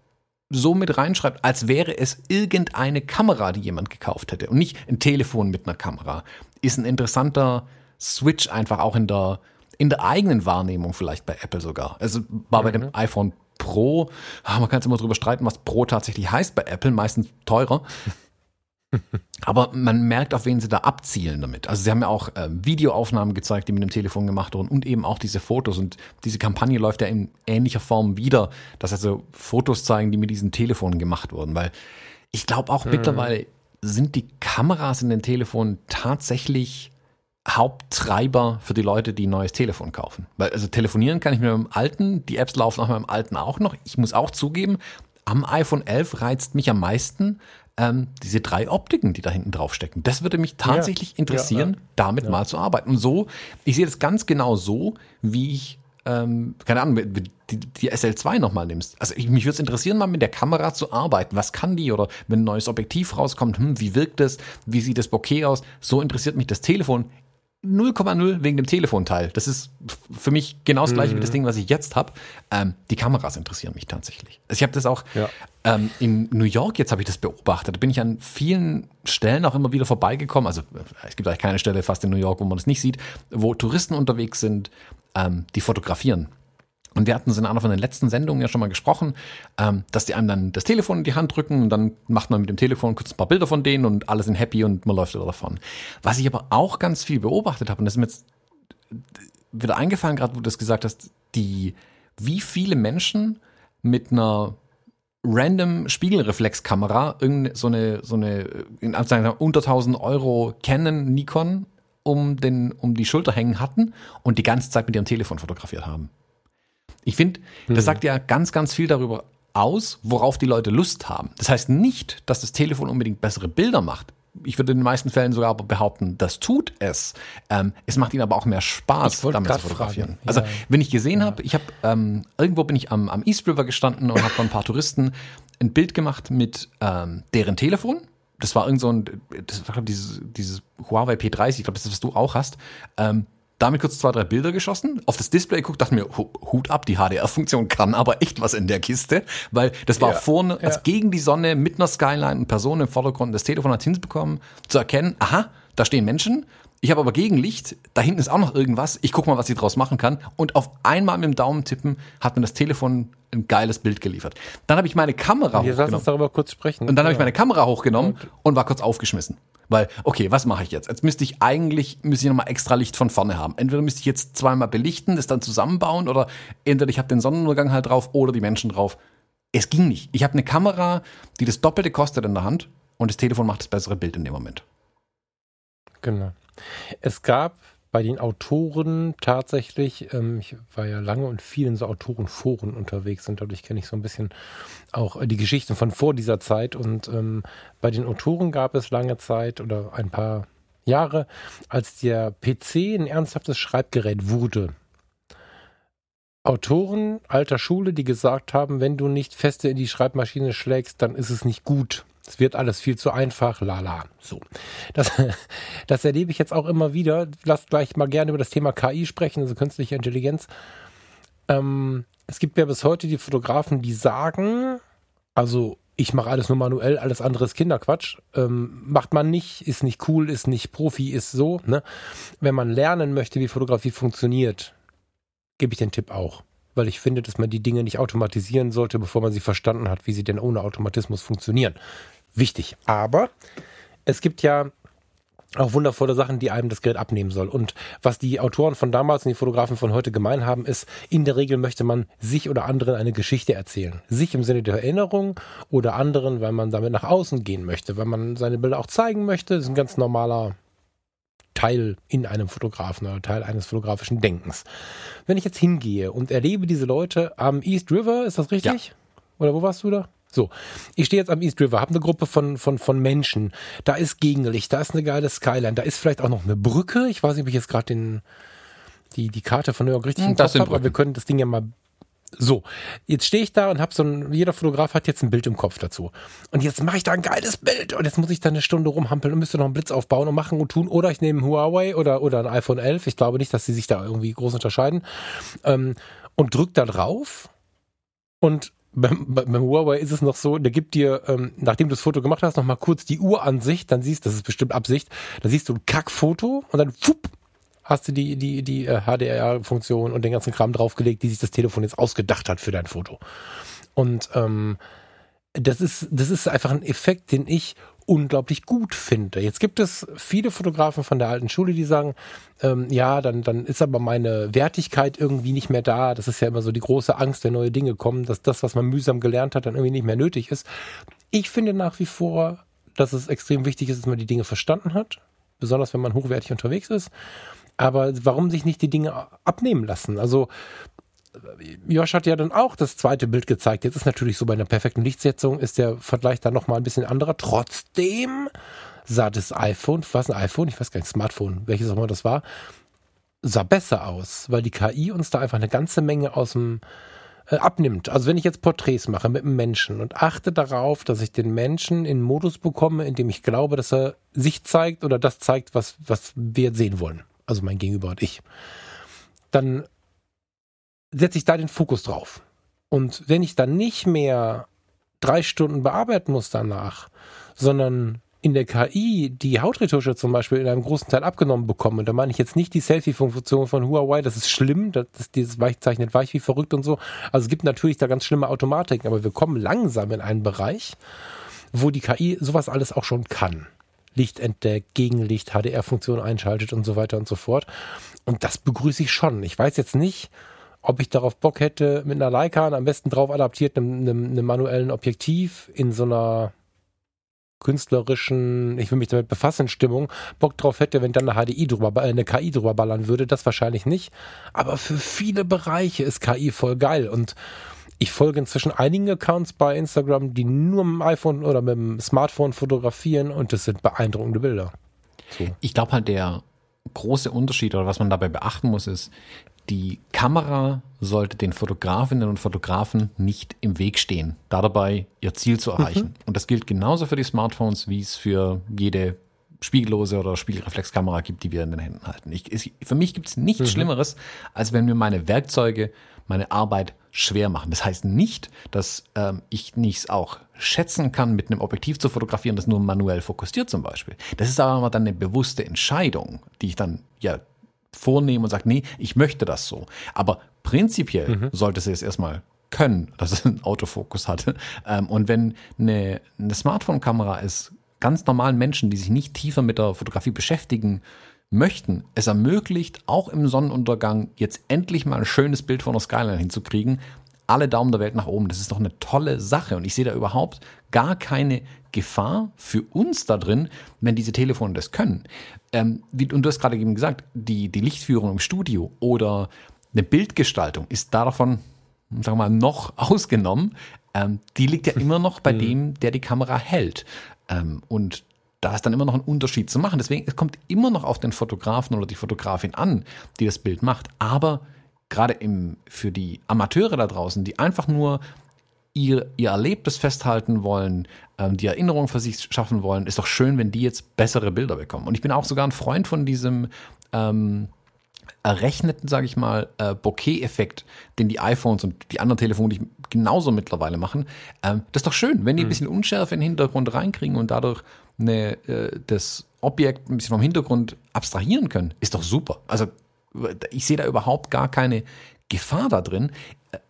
so mit reinschreibt, als wäre es irgendeine Kamera, die jemand gekauft hätte und nicht ein Telefon mit einer Kamera, ist ein interessanter Switch einfach auch in der in der eigenen Wahrnehmung vielleicht bei Apple sogar. Also war mhm. bei dem mhm. iPhone Pro, ah, man kann es immer drüber streiten, was Pro tatsächlich heißt bei Apple, meistens teurer. Aber man merkt, auf wen sie da abzielen damit. Also sie haben ja auch äh, Videoaufnahmen gezeigt, die mit dem Telefon gemacht wurden und eben auch diese Fotos. Und diese Kampagne läuft ja in ähnlicher Form wieder, dass also Fotos zeigen, die mit diesen Telefonen gemacht wurden. Weil ich glaube auch mhm. mittlerweile sind die Kameras in den Telefonen tatsächlich Haupttreiber für die Leute, die ein neues Telefon kaufen. Weil also telefonieren kann ich mit meinem alten, die Apps laufen auf meinem alten auch noch. Ich muss auch zugeben, am iPhone 11 reizt mich am meisten ähm, diese drei Optiken, die da hinten drauf stecken. Das würde mich tatsächlich ja, interessieren, ja, damit mal zu arbeiten. Und so, ich sehe das ganz genau so, wie ich, ähm, keine Ahnung, die, die SL2 nochmal nimmst. Also ich, mich würde es interessieren, mal mit der Kamera zu arbeiten. Was kann die? Oder wenn ein neues Objektiv rauskommt, hm, wie wirkt es? Wie sieht das Bokeh aus? So interessiert mich das Telefon 0,0 wegen dem Telefonteil. Das ist für mich genau das gleiche mhm. wie das mhm. Ding, was ich jetzt habe. Ähm, die Kameras interessieren mich tatsächlich. Also ich habe das auch ja. ähm, in New York, jetzt habe ich das beobachtet. Da bin ich an vielen Stellen auch immer wieder vorbeigekommen. Also es gibt eigentlich keine Stelle fast in New York, wo man das nicht sieht, wo Touristen unterwegs sind, ähm, die fotografieren. Und wir hatten es in einer von den letzten Sendungen ja schon mal gesprochen, ähm, dass die einem dann das Telefon in die Hand drücken und dann macht man mit dem Telefon kurz ein paar Bilder von denen und alle sind happy und man läuft wieder davon. Was ich aber auch ganz viel beobachtet habe, und das ist mir jetzt wieder eingefallen, gerade wo du das gesagt hast, die, wie viele Menschen mit einer random Spiegelreflexkamera so eine, so eine in Anführungszeichen unter 1000 Euro Canon Nikon um, den, um die Schulter hängen hatten und die ganze Zeit mit ihrem Telefon fotografiert haben. Ich finde, das mhm. sagt ja ganz, ganz viel darüber aus, worauf die Leute Lust haben. Das heißt nicht, dass das Telefon unbedingt bessere Bilder macht. ich würde in den meisten Fällen sogar behaupten, das tut es. Ähm, es macht ihnen aber auch mehr Spaß, damit zu fotografieren. Ja. Also, wenn ich gesehen ja. habe, ich habe ähm, irgendwo bin ich am, am East River gestanden und habe von ein paar Touristen ein Bild gemacht mit ähm, deren Telefon. Das war irgend so ein, das war, glaube dieses, dieses Huawei P30, ich glaube, das ist, was du auch hast. Ähm, damit kurz zwei, drei Bilder geschossen, auf das Display geguckt, dachte mir, Hut ab, die HDR-Funktion kann aber echt was in der Kiste, weil das war ja, vorne, ja. also gegen die Sonne, mit einer Skyline und Person im Vordergrund, das Telefon hat hinbekommen, zu erkennen, aha, da stehen Menschen, ich habe aber Gegenlicht, da hinten ist auch noch irgendwas, ich gucke mal, was ich draus machen kann und auf einmal mit dem Daumen tippen hat mir das Telefon ein geiles Bild geliefert. Dann habe ich meine Kamera hochgenommen. Lass uns darüber kurz sprechen. Und dann ja. habe ich meine Kamera hochgenommen und, und war kurz aufgeschmissen. Weil, okay, was mache ich jetzt? Jetzt müsste ich eigentlich, müsste ich nochmal extra Licht von vorne haben. Entweder müsste ich jetzt zweimal belichten, das dann zusammenbauen oder entweder ich habe den Sonnenuntergang halt drauf oder die Menschen drauf. Es ging nicht. Ich habe eine Kamera, die das Doppelte kostet in der Hand und das Telefon macht das bessere Bild in dem Moment. Genau. Es gab bei den Autoren tatsächlich, ähm, ich war ja lange und viel in so Autorenforen unterwegs und dadurch kenne ich so ein bisschen auch äh, die Geschichten von vor dieser Zeit. Und ähm, bei den Autoren gab es lange Zeit oder ein paar Jahre, als der PC ein ernsthaftes Schreibgerät wurde. Autoren alter Schule, die gesagt haben, wenn du nicht feste in die Schreibmaschine schlägst, dann ist es nicht gut. Es wird alles viel zu einfach, lala. So. Das, das erlebe ich jetzt auch immer wieder. Lasst gleich mal gerne über das Thema KI sprechen, also künstliche Intelligenz. Ähm, es gibt ja bis heute die Fotografen, die sagen, also ich mache alles nur manuell, alles andere ist Kinderquatsch. Ähm, macht man nicht, ist nicht cool, ist nicht Profi, ist so. Ne? Wenn man lernen möchte, wie Fotografie funktioniert, gebe ich den Tipp auch weil ich finde, dass man die Dinge nicht automatisieren sollte, bevor man sie verstanden hat, wie sie denn ohne Automatismus funktionieren wichtig. Aber es gibt ja auch wundervolle Sachen, die einem das Gerät abnehmen soll. Und was die Autoren von damals und die Fotografen von heute gemein haben, ist, in der Regel möchte man sich oder anderen eine Geschichte erzählen. Sich im Sinne der Erinnerung oder anderen, weil man damit nach außen gehen möchte, weil man seine Bilder auch zeigen möchte. Das ist ein ganz normaler Teil in einem Fotografen oder Teil eines fotografischen Denkens. Wenn ich jetzt hingehe und erlebe diese Leute am East River, ist das richtig? Ja. Oder wo warst du da? So, ich stehe jetzt am East River, habe eine Gruppe von, von, von Menschen. Da ist Gegenlicht, da ist eine geile Skyline, da ist vielleicht auch noch eine Brücke. Ich weiß nicht, ob ich jetzt gerade den die, die Karte von New York richtig hm, im Kopf habe, aber wir können das Ding ja mal so, jetzt stehe ich da und habe so ein, jeder Fotograf hat jetzt ein Bild im Kopf dazu. Und jetzt mache ich da ein geiles Bild und jetzt muss ich da eine Stunde rumhampeln und müsste noch einen Blitz aufbauen und machen und tun. Oder ich nehme ein Huawei oder, oder ein iPhone 11. Ich glaube nicht, dass sie sich da irgendwie groß unterscheiden. Ähm, und drück da drauf und beim, beim Huawei ist es noch so, der gibt dir, ähm, nachdem du das Foto gemacht hast, noch mal kurz die Uransicht, dann siehst, das ist bestimmt Absicht, da siehst du ein Kackfoto und dann fupp, hast du die, die, die äh, HDR-Funktion und den ganzen Kram draufgelegt, die sich das Telefon jetzt ausgedacht hat für dein Foto. Und ähm, das ist, das ist einfach ein Effekt, den ich unglaublich gut finde. Jetzt gibt es viele Fotografen von der alten Schule, die sagen, ähm, ja, dann, dann ist aber meine Wertigkeit irgendwie nicht mehr da. Das ist ja immer so die große Angst, wenn neue Dinge kommen, dass das, was man mühsam gelernt hat, dann irgendwie nicht mehr nötig ist. Ich finde nach wie vor, dass es extrem wichtig ist, dass man die Dinge verstanden hat, besonders wenn man hochwertig unterwegs ist. Aber warum sich nicht die Dinge abnehmen lassen? Also Josh hat ja dann auch das zweite Bild gezeigt. Jetzt ist natürlich so bei einer perfekten Lichtsetzung ist der Vergleich dann nochmal ein bisschen anderer. Trotzdem sah das iPhone, was ein iPhone, ich weiß gar nicht, Smartphone, welches auch immer das war, sah besser aus, weil die KI uns da einfach eine ganze Menge aus dem äh, abnimmt. Also wenn ich jetzt Porträts mache mit einem Menschen und achte darauf, dass ich den Menschen in Modus bekomme, in dem ich glaube, dass er sich zeigt oder das zeigt, was, was wir sehen wollen. Also mein Gegenüber und ich. Dann setze ich da den Fokus drauf. Und wenn ich dann nicht mehr drei Stunden bearbeiten muss danach, sondern in der KI die Hautretusche zum Beispiel in einem großen Teil abgenommen bekomme, da meine ich jetzt nicht die Selfie-Funktion von Huawei, das ist schlimm, das, das, dieses Weich zeichnet weich wie verrückt und so. Also es gibt natürlich da ganz schlimme Automatiken, aber wir kommen langsam in einen Bereich, wo die KI sowas alles auch schon kann. Licht entdeckt, Gegenlicht, HDR-Funktion einschaltet und so weiter und so fort. Und das begrüße ich schon. Ich weiß jetzt nicht, ob ich darauf Bock hätte, mit einer Leica, am besten drauf adaptiert, einem, einem, einem manuellen Objektiv in so einer künstlerischen, ich will mich damit befassen, Stimmung, Bock drauf hätte, wenn dann eine HDI drüber, eine KI drüber ballern würde, das wahrscheinlich nicht. Aber für viele Bereiche ist KI voll geil und ich folge inzwischen einigen Accounts bei Instagram, die nur mit dem iPhone oder mit dem Smartphone fotografieren und das sind beeindruckende Bilder. So. Ich glaube halt, der große Unterschied oder was man dabei beachten muss, ist, die Kamera sollte den Fotografinnen und Fotografen nicht im Weg stehen, da dabei ihr Ziel zu erreichen. Mhm. Und das gilt genauso für die Smartphones, wie es für jede spiegellose oder Spiegelreflexkamera gibt, die wir in den Händen halten. Ich, ich, für mich gibt es nichts mhm. Schlimmeres, als wenn mir meine Werkzeuge meine Arbeit schwer machen. Das heißt nicht, dass ähm, ich nichts auch schätzen kann, mit einem Objektiv zu fotografieren, das nur manuell fokussiert zum Beispiel. Das ist aber dann eine bewusste Entscheidung, die ich dann ja vornehme und sage, nee, ich möchte das so. Aber prinzipiell mhm. sollte sie es erstmal können, dass es einen Autofokus hatte. Ähm, und wenn eine, eine Smartphone-Kamera ist, ganz normalen Menschen, die sich nicht tiefer mit der Fotografie beschäftigen möchten, es ermöglicht, auch im Sonnenuntergang jetzt endlich mal ein schönes Bild von der Skyline hinzukriegen. Alle Daumen der Welt nach oben. Das ist doch eine tolle Sache. Und ich sehe da überhaupt gar keine Gefahr für uns da drin, wenn diese Telefone das können. Ähm, und du hast gerade eben gesagt, die, die Lichtführung im Studio oder eine Bildgestaltung ist davon, sagen wir mal, noch ausgenommen. Ähm, die liegt ja immer noch bei mhm. dem, der die Kamera hält. Ähm, und da ist dann immer noch ein Unterschied zu machen. Deswegen, es kommt immer noch auf den Fotografen oder die Fotografin an, die das Bild macht. Aber gerade im, für die Amateure da draußen, die einfach nur ihr, ihr Erlebtes festhalten wollen, ähm, die Erinnerung für sich schaffen wollen, ist doch schön, wenn die jetzt bessere Bilder bekommen. Und ich bin auch sogar ein Freund von diesem ähm, errechneten, sage ich mal, äh, Bokeh-Effekt, den die iPhones und die anderen Telefone die genauso mittlerweile machen. Ähm, das ist doch schön, wenn die ein mhm. bisschen Unschärfe in den Hintergrund reinkriegen und dadurch eine, äh, das Objekt ein bisschen vom Hintergrund abstrahieren können, ist doch super. Also ich sehe da überhaupt gar keine Gefahr da drin.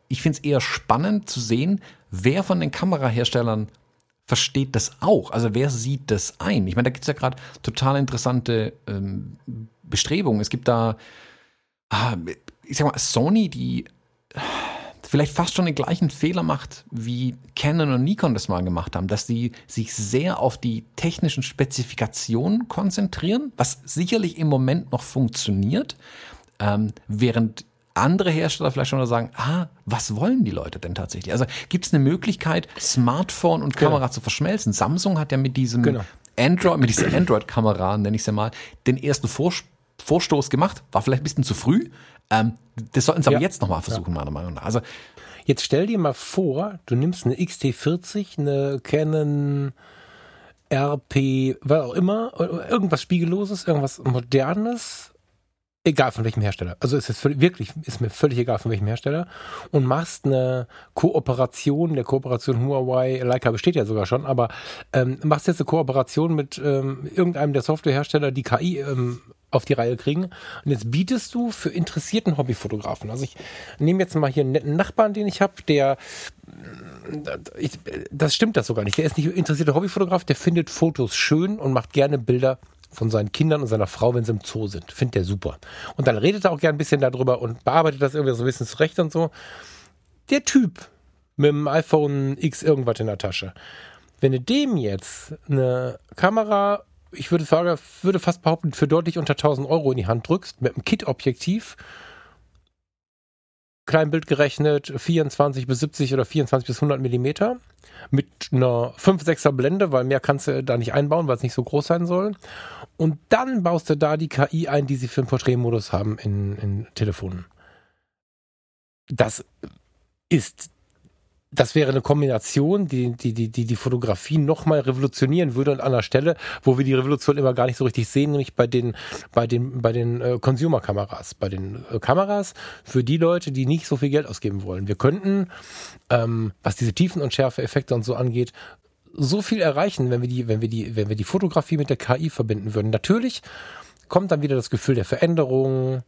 Ich finde es eher spannend zu sehen, wer von den Kameraherstellern versteht das auch. Also wer sieht das ein? Ich meine, da gibt es ja gerade total interessante ähm, Bestrebungen. Es gibt da, ah, ich sag mal, Sony, die vielleicht fast schon den gleichen Fehler macht, wie Canon und Nikon das mal gemacht haben, dass sie sich sehr auf die technischen Spezifikationen konzentrieren, was sicherlich im Moment noch funktioniert, ähm, während andere Hersteller vielleicht schon sagen, ah, was wollen die Leute denn tatsächlich? Also gibt es eine Möglichkeit, Smartphone und Kamera genau. zu verschmelzen? Samsung hat ja mit diesem genau. Android, mit dieser Android-Kamera, nenne ich es ja mal, den ersten Vorstoß Vorstoß gemacht, war vielleicht ein bisschen zu früh. Ähm, das sollten sie aber jetzt nochmal versuchen, ja. meiner Meinung nach. Also, jetzt stell dir mal vor, du nimmst eine XT40, eine Canon RP, was auch immer, irgendwas Spiegelloses, irgendwas Modernes, egal von welchem Hersteller. Also es ist wirklich, ist mir völlig egal von welchem Hersteller. Und machst eine Kooperation, der Kooperation Huawei, Leica besteht ja sogar schon, aber ähm, machst jetzt eine Kooperation mit ähm, irgendeinem der Softwarehersteller, die KI ähm, auf die Reihe kriegen. Und jetzt bietest du für interessierten Hobbyfotografen. Also ich nehme jetzt mal hier einen netten Nachbarn, den ich habe, der ich, das stimmt das sogar nicht. Der ist nicht interessierter Hobbyfotograf, der findet Fotos schön und macht gerne Bilder von seinen Kindern und seiner Frau, wenn sie im Zoo sind. Findet der super. Und dann redet er auch gerne ein bisschen darüber und bearbeitet das irgendwie so ein bisschen zurecht und so. Der Typ mit dem iPhone X irgendwas in der Tasche. Wenn du dem jetzt eine Kamera ich würde sagen, würde fast behaupten, für deutlich unter 1000 Euro in die Hand drückst, mit einem Kit-Objektiv, Kleinbild gerechnet, 24 bis 70 oder 24 bis 100 Millimeter, mit einer 5-6er Blende, weil mehr kannst du da nicht einbauen, weil es nicht so groß sein soll. Und dann baust du da die KI ein, die sie für den Porträtmodus haben in, in Telefonen. Das ist das wäre eine Kombination, die die, die, die, die Fotografie nochmal revolutionieren würde und an einer Stelle, wo wir die Revolution immer gar nicht so richtig sehen, nämlich bei den, bei den, bei den äh, Consumer-Kameras, bei den äh, Kameras für die Leute, die nicht so viel Geld ausgeben wollen. Wir könnten, ähm, was diese Tiefen- und Schärfe-Effekte und so angeht, so viel erreichen, wenn wir die, wenn wir die, wenn wir die Fotografie mit der KI verbinden würden. Natürlich kommt dann wieder das Gefühl der Veränderung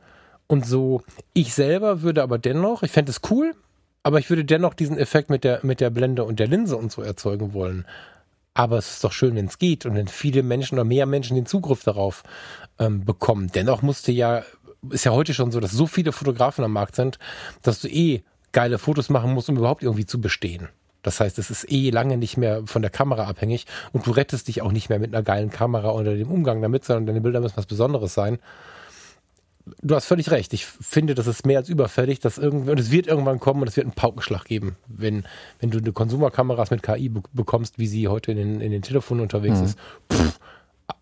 und so. Ich selber würde aber dennoch, ich fände es cool, aber ich würde dennoch diesen Effekt mit der, mit der Blende und der Linse und so erzeugen wollen. Aber es ist doch schön, wenn es geht und wenn viele Menschen oder mehr Menschen den Zugriff darauf ähm, bekommen. Dennoch musste ja, ist ja heute schon so, dass so viele Fotografen am Markt sind, dass du eh geile Fotos machen musst, um überhaupt irgendwie zu bestehen. Das heißt, es ist eh lange nicht mehr von der Kamera abhängig und du rettest dich auch nicht mehr mit einer geilen Kamera oder dem Umgang damit, sondern deine Bilder müssen was Besonderes sein. Du hast völlig recht. Ich finde, das ist mehr als überfällig, dass irgendwie, und es wird irgendwann kommen und es wird einen Paukenschlag geben, wenn, wenn du eine Konsumerkameras mit KI be bekommst, wie sie heute in den, in den Telefonen unterwegs mhm. ist. Pff,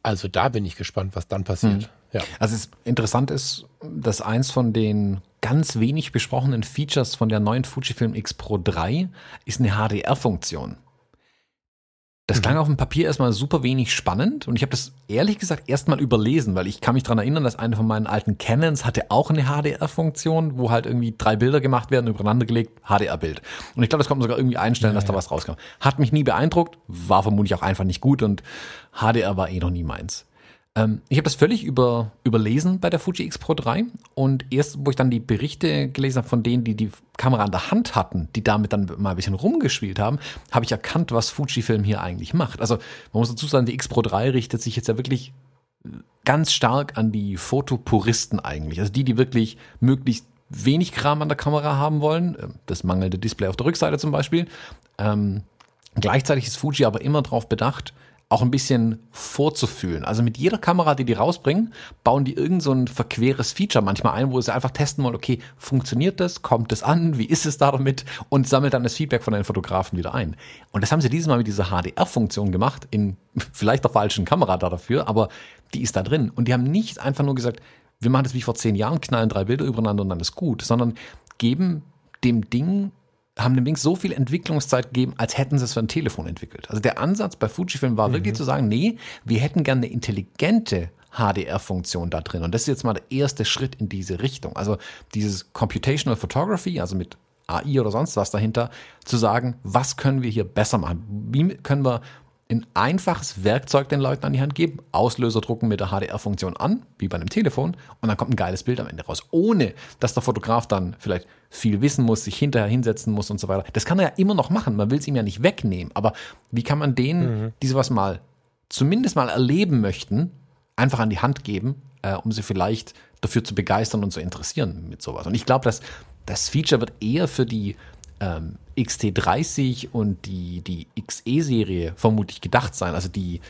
also da bin ich gespannt, was dann passiert. Mhm. Ja. Also es interessant ist, dass eins von den ganz wenig besprochenen Features von der neuen Fujifilm X Pro 3 ist eine HDR-Funktion. Das klang mhm. auf dem Papier erstmal super wenig spannend und ich habe das ehrlich gesagt erstmal überlesen, weil ich kann mich daran erinnern, dass eine von meinen alten Canons hatte auch eine HDR-Funktion, wo halt irgendwie drei Bilder gemacht werden, übereinander gelegt, HDR-Bild. Und ich glaube, das konnte man sogar irgendwie einstellen, ja, dass ja. da was rauskam. Hat mich nie beeindruckt, war vermutlich auch einfach nicht gut und HDR war eh noch nie meins. Ähm, ich habe das völlig über, überlesen bei der Fuji X Pro 3 und erst, wo ich dann die Berichte gelesen habe von denen, die die Kamera in der Hand hatten, die damit dann mal ein bisschen rumgespielt haben, habe ich erkannt, was Fujifilm hier eigentlich macht. Also man muss dazu sagen, die X Pro 3 richtet sich jetzt ja wirklich ganz stark an die Fotopuristen eigentlich. Also die, die wirklich möglichst wenig Kram an der Kamera haben wollen. Ähm, das mangelnde Display auf der Rückseite zum Beispiel. Ähm, gleichzeitig ist Fuji aber immer darauf bedacht, auch ein bisschen vorzufühlen. Also mit jeder Kamera, die die rausbringen, bauen die irgend so ein verqueres Feature manchmal ein, wo sie einfach testen wollen, okay, funktioniert das, kommt es an, wie ist es da damit und sammelt dann das Feedback von den Fotografen wieder ein. Und das haben sie dieses Mal mit dieser HDR-Funktion gemacht, in vielleicht der falschen Kamera da dafür, aber die ist da drin. Und die haben nicht einfach nur gesagt, wir machen das wie vor zehn Jahren, knallen drei Bilder übereinander und dann ist gut, sondern geben dem Ding haben dem Ding so viel Entwicklungszeit gegeben, als hätten sie es für ein Telefon entwickelt. Also der Ansatz bei Fujifilm war mhm. wirklich zu sagen, nee, wir hätten gerne eine intelligente HDR-Funktion da drin. Und das ist jetzt mal der erste Schritt in diese Richtung. Also dieses Computational Photography, also mit AI oder sonst was dahinter, zu sagen, was können wir hier besser machen? Wie können wir ein einfaches Werkzeug den Leuten an die Hand geben, Auslöser drucken mit der HDR-Funktion an, wie bei einem Telefon, und dann kommt ein geiles Bild am Ende raus, ohne dass der Fotograf dann vielleicht viel wissen muss, sich hinterher hinsetzen muss und so weiter. Das kann er ja immer noch machen, man will es ihm ja nicht wegnehmen, aber wie kann man denen, mhm. die sowas mal zumindest mal erleben möchten, einfach an die Hand geben, äh, um sie vielleicht dafür zu begeistern und zu interessieren mit sowas. Und ich glaube, dass das Feature wird eher für die ähm, XT30 und die, die XE-Serie vermutlich gedacht sein. Also die,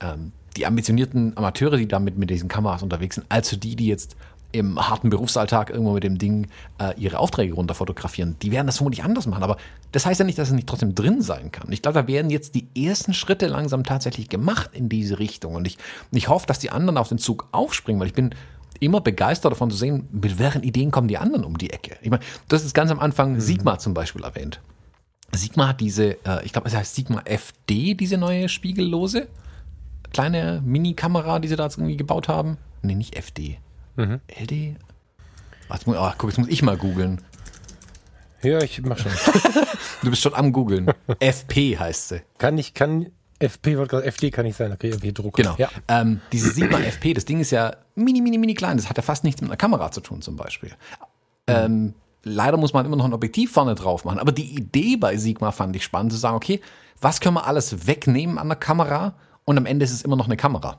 ähm, die ambitionierten Amateure, die damit mit diesen Kameras unterwegs sind, als die, die jetzt im harten Berufsalltag irgendwo mit dem Ding äh, ihre Aufträge runter fotografieren. Die werden das vermutlich anders machen. Aber das heißt ja nicht, dass es nicht trotzdem drin sein kann. Ich glaube, da werden jetzt die ersten Schritte langsam tatsächlich gemacht in diese Richtung. Und ich, ich hoffe, dass die anderen auf den Zug aufspringen, weil ich bin immer begeistert davon zu sehen, mit welchen Ideen kommen die anderen um die Ecke. Ich meine, das ist ganz am Anfang mhm. Sigma zum Beispiel erwähnt. Sigma hat diese, äh, ich glaube, es heißt Sigma FD, diese neue spiegellose kleine Mini-Kamera, die sie da jetzt irgendwie gebaut haben. Nee, nicht FD. Mhm. LD? Ach, oh, guck, jetzt muss ich mal googeln. Ja, ich mach schon. du bist schon am googeln. FP heißt sie. Kann ich, kann FP, FD kann nicht sein, ich irgendwie Druck. Genau. Ja. Ähm, diese Sigma FP, das Ding ist ja mini, mini, mini klein. Das hat ja fast nichts mit einer Kamera zu tun, zum Beispiel. Ähm, leider muss man immer noch ein Objektiv vorne drauf machen. Aber die Idee bei Sigma fand ich spannend, zu sagen, okay, was können wir alles wegnehmen an der Kamera und am Ende ist es immer noch eine Kamera.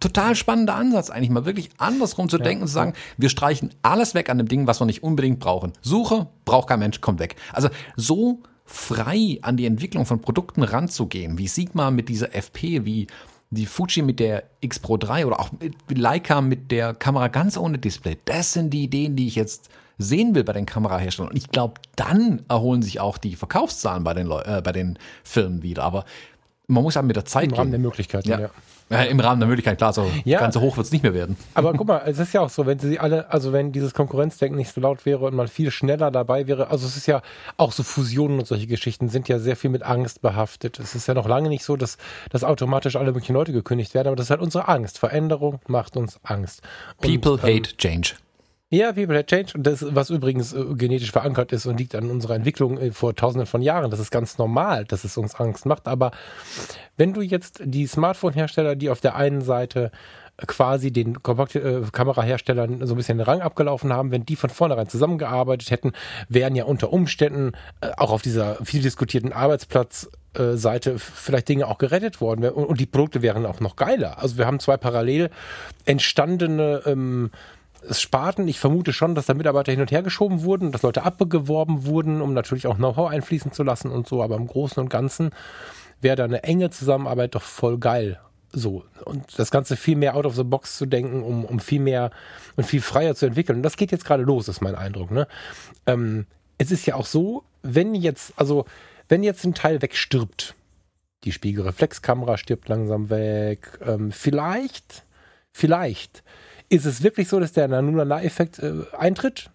Total spannender Ansatz, eigentlich mal wirklich andersrum zu denken ja, und zu sagen, wir streichen alles weg an dem Ding, was wir nicht unbedingt brauchen. Suche, braucht kein Mensch, kommt weg. Also so frei an die Entwicklung von Produkten ranzugehen, wie Sigma mit dieser FP, wie die Fuji mit der X Pro 3 oder auch Leica mit der Kamera ganz ohne Display. Das sind die Ideen, die ich jetzt sehen will bei den Kameraherstellern. Und ich glaube, dann erholen sich auch die Verkaufszahlen bei den, äh, bei den Filmen wieder. Aber man muss halt mit der Zeit Im Rahmen der Möglichkeiten, ja. ja. Ja, Im Rahmen der Möglichkeiten, klar, so ja. ganz so hoch wird es nicht mehr werden. Aber guck mal, es ist ja auch so, wenn sie alle, also wenn dieses Konkurrenzdenken nicht so laut wäre und man viel schneller dabei wäre, also es ist ja auch so Fusionen und solche Geschichten sind ja sehr viel mit Angst behaftet. Es ist ja noch lange nicht so, dass, dass automatisch alle möglichen Leute gekündigt werden, aber das ist halt unsere Angst. Veränderung macht uns Angst. Und, People hate ähm, change. Ja, People Had Change. Und das, was übrigens äh, genetisch verankert ist und liegt an unserer Entwicklung äh, vor tausenden von Jahren. Das ist ganz normal, dass es uns Angst macht. Aber wenn du jetzt die Smartphone-Hersteller, die auf der einen Seite quasi den äh, Kameraherstellern so ein bisschen den Rang abgelaufen haben, wenn die von vornherein zusammengearbeitet hätten, wären ja unter Umständen äh, auch auf dieser viel diskutierten Arbeitsplatzseite vielleicht Dinge auch gerettet worden und die Produkte wären auch noch geiler. Also wir haben zwei parallel entstandene ähm, Sparten. Ich vermute schon, dass da Mitarbeiter hin und her geschoben wurden, dass Leute abgeworben wurden, um natürlich auch Know-how einfließen zu lassen und so. Aber im Großen und Ganzen wäre da eine enge Zusammenarbeit doch voll geil. So. Und das Ganze viel mehr out of the box zu denken, um, um viel mehr und viel freier zu entwickeln. Und das geht jetzt gerade los, ist mein Eindruck. Ne? Ähm, es ist ja auch so, wenn jetzt, also, wenn jetzt ein Teil wegstirbt, die Spiegelreflexkamera stirbt langsam weg, ähm, vielleicht, vielleicht ist es wirklich so, dass der Nanunana-Effekt äh, eintritt,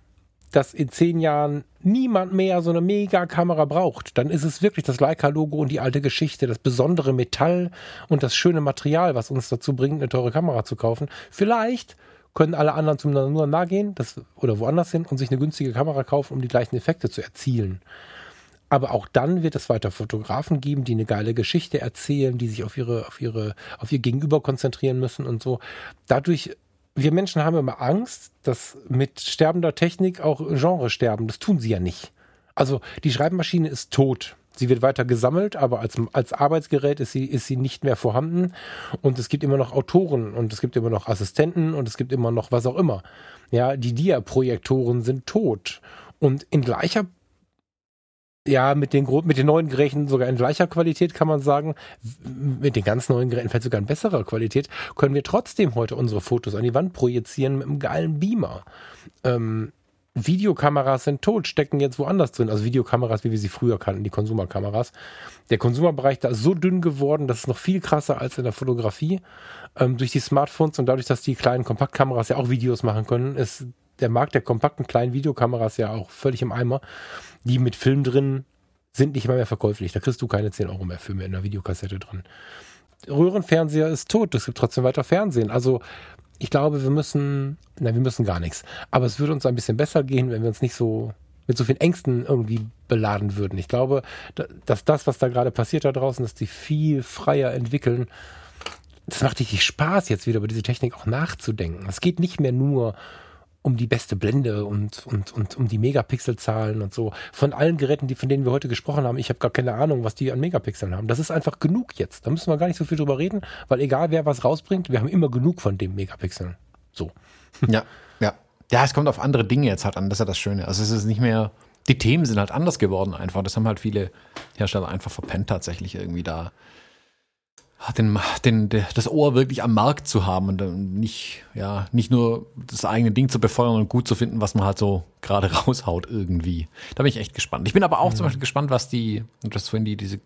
dass in zehn Jahren niemand mehr so eine Mega-Kamera braucht, dann ist es wirklich das Leica-Logo und die alte Geschichte, das besondere Metall und das schöne Material, was uns dazu bringt, eine teure Kamera zu kaufen. Vielleicht können alle anderen zum Nanunana gehen das, oder woanders hin und sich eine günstige Kamera kaufen, um die gleichen Effekte zu erzielen. Aber auch dann wird es weiter Fotografen geben, die eine geile Geschichte erzählen, die sich auf ihre, auf ihre, auf ihr Gegenüber konzentrieren müssen und so. Dadurch wir Menschen haben immer Angst, dass mit sterbender Technik auch Genre sterben. Das tun sie ja nicht. Also die Schreibmaschine ist tot. Sie wird weiter gesammelt, aber als, als Arbeitsgerät ist sie, ist sie nicht mehr vorhanden. Und es gibt immer noch Autoren und es gibt immer noch Assistenten und es gibt immer noch was auch immer. Ja, die Dia-Projektoren sind tot. Und in gleicher ja, mit den, mit den neuen Geräten sogar in gleicher Qualität kann man sagen, mit den ganz neuen Geräten vielleicht sogar in besserer Qualität, können wir trotzdem heute unsere Fotos an die Wand projizieren mit einem geilen Beamer. Ähm, Videokameras sind tot, stecken jetzt woanders drin. Also Videokameras, wie wir sie früher kannten, die Konsumerkameras. Der Konsumerbereich da ist so dünn geworden, das ist noch viel krasser als in der Fotografie. Ähm, durch die Smartphones und dadurch, dass die kleinen Kompaktkameras ja auch Videos machen können, ist der Markt der kompakten kleinen Videokameras ja auch völlig im Eimer. Die mit Film drin sind nicht mal mehr verkäuflich. Da kriegst du keine 10 Euro mehr für mehr in der Videokassette drin. Röhrenfernseher ist tot, es gibt trotzdem weiter Fernsehen. Also ich glaube, wir müssen, nein, wir müssen gar nichts. Aber es würde uns ein bisschen besser gehen, wenn wir uns nicht so mit so vielen Ängsten irgendwie beladen würden. Ich glaube, dass das, was da gerade passiert da draußen, dass die viel freier entwickeln. Das macht richtig Spaß, jetzt wieder über diese Technik auch nachzudenken. Es geht nicht mehr nur die beste Blende und, und, und um die Megapixelzahlen und so. Von allen Geräten, die, von denen wir heute gesprochen haben, ich habe gar keine Ahnung, was die an Megapixeln haben. Das ist einfach genug jetzt. Da müssen wir gar nicht so viel drüber reden, weil egal wer was rausbringt, wir haben immer genug von dem Megapixeln. So. Ja, ja. Ja, es kommt auf andere Dinge jetzt halt an, das ist ja das Schöne. Also es ist nicht mehr, die Themen sind halt anders geworden einfach. Das haben halt viele Hersteller einfach verpennt tatsächlich irgendwie da den, den, das Ohr wirklich am Markt zu haben und nicht, ja, nicht nur das eigene Ding zu befeuern und gut zu finden, was man halt so gerade raushaut irgendwie. Da bin ich echt gespannt. Ich bin aber auch mhm. zum Beispiel gespannt, was die, du hast vorhin die, diese,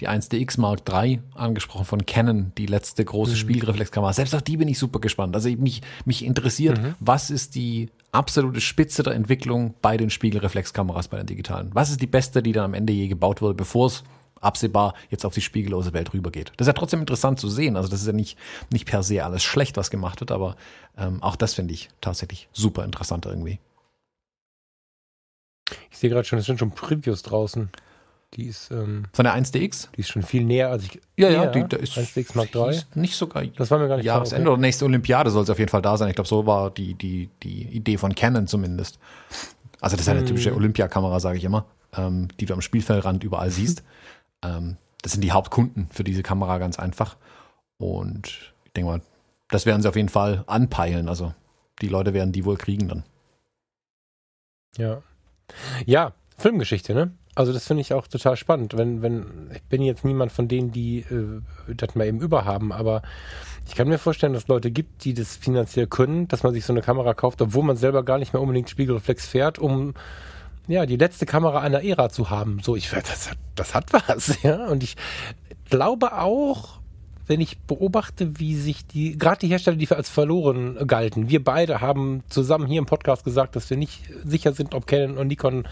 die 1DX Mark III angesprochen von Canon, die letzte große mhm. Spiegelreflexkamera. Selbst auf die bin ich super gespannt. Also mich, mich interessiert, mhm. was ist die absolute Spitze der Entwicklung bei den Spiegelreflexkameras, bei den digitalen? Was ist die beste, die dann am Ende je gebaut wurde, bevor es absehbar jetzt auf die spiegellose Welt rübergeht. Das ist ja trotzdem interessant zu sehen. Also das ist ja nicht, nicht per se alles schlecht, was gemacht wird, aber ähm, auch das finde ich tatsächlich super interessant irgendwie. Ich sehe gerade schon, es sind schon Previews draußen. Die ist ähm, von der 1DX. Die ist schon viel näher als ich. Ja, ja, die, da ist 1DX Mark III. Ist nicht sogar. Das war mir gar nicht Jahresende okay. oder nächste Olympiade soll es auf jeden Fall da sein. Ich glaube, so war die, die, die Idee von Canon zumindest. Also das ist eine hm. typische Olympiakamera, sage ich immer, ähm, die du am Spielfeldrand überall siehst. Ähm, das sind die Hauptkunden für diese Kamera ganz einfach. Und ich denke mal, das werden sie auf jeden Fall anpeilen. Also die Leute werden die wohl kriegen dann. Ja. Ja, Filmgeschichte, ne? Also das finde ich auch total spannend. Wenn, wenn, ich bin jetzt niemand von denen, die äh, das mal eben überhaben, aber ich kann mir vorstellen, dass es Leute gibt, die das finanziell können, dass man sich so eine Kamera kauft, obwohl man selber gar nicht mehr unbedingt Spiegelreflex fährt, um ja, die letzte Kamera einer Ära zu haben. So, ich, das hat, das hat was, ja. Und ich glaube auch, wenn ich beobachte, wie sich die, gerade die Hersteller, die als verloren galten, wir beide haben zusammen hier im Podcast gesagt, dass wir nicht sicher sind, ob Canon und Nikon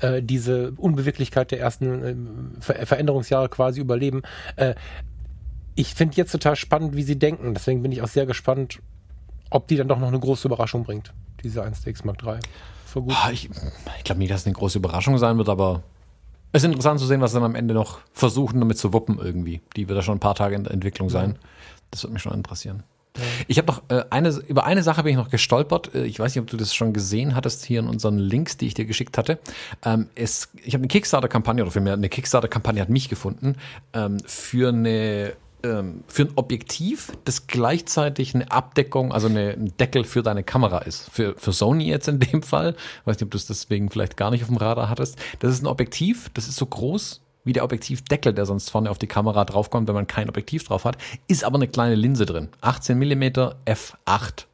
äh, diese Unbeweglichkeit der ersten äh, Ver Veränderungsjahre quasi überleben. Äh, ich finde jetzt total spannend, wie sie denken. Deswegen bin ich auch sehr gespannt, ob die dann doch noch eine große Überraschung bringt, diese 1DX Mark III für gut. Ah, ich, ich glaube nicht, dass es eine große Überraschung sein wird, aber es ist interessant zu sehen, was sie dann am Ende noch versuchen, damit zu wuppen irgendwie. Die wird ja schon ein paar Tage in der Entwicklung sein. Das wird mich schon interessieren. Ich habe noch äh, eine, über eine Sache bin ich noch gestolpert. Äh, ich weiß nicht, ob du das schon gesehen hattest hier in unseren Links, die ich dir geschickt hatte. Ähm, es, ich habe eine Kickstarter-Kampagne, oder vielmehr eine Kickstarter-Kampagne hat mich gefunden, ähm, für eine ähm, für ein Objektiv, das gleichzeitig eine Abdeckung, also eine, ein Deckel für deine Kamera ist. Für, für Sony jetzt in dem Fall. Ich weiß nicht, ob du es deswegen vielleicht gar nicht auf dem Radar hattest. Das ist ein Objektiv, das ist so groß wie der Objektivdeckel, der sonst vorne auf die Kamera draufkommt, wenn man kein Objektiv drauf hat, ist aber eine kleine Linse drin. 18 mm f8.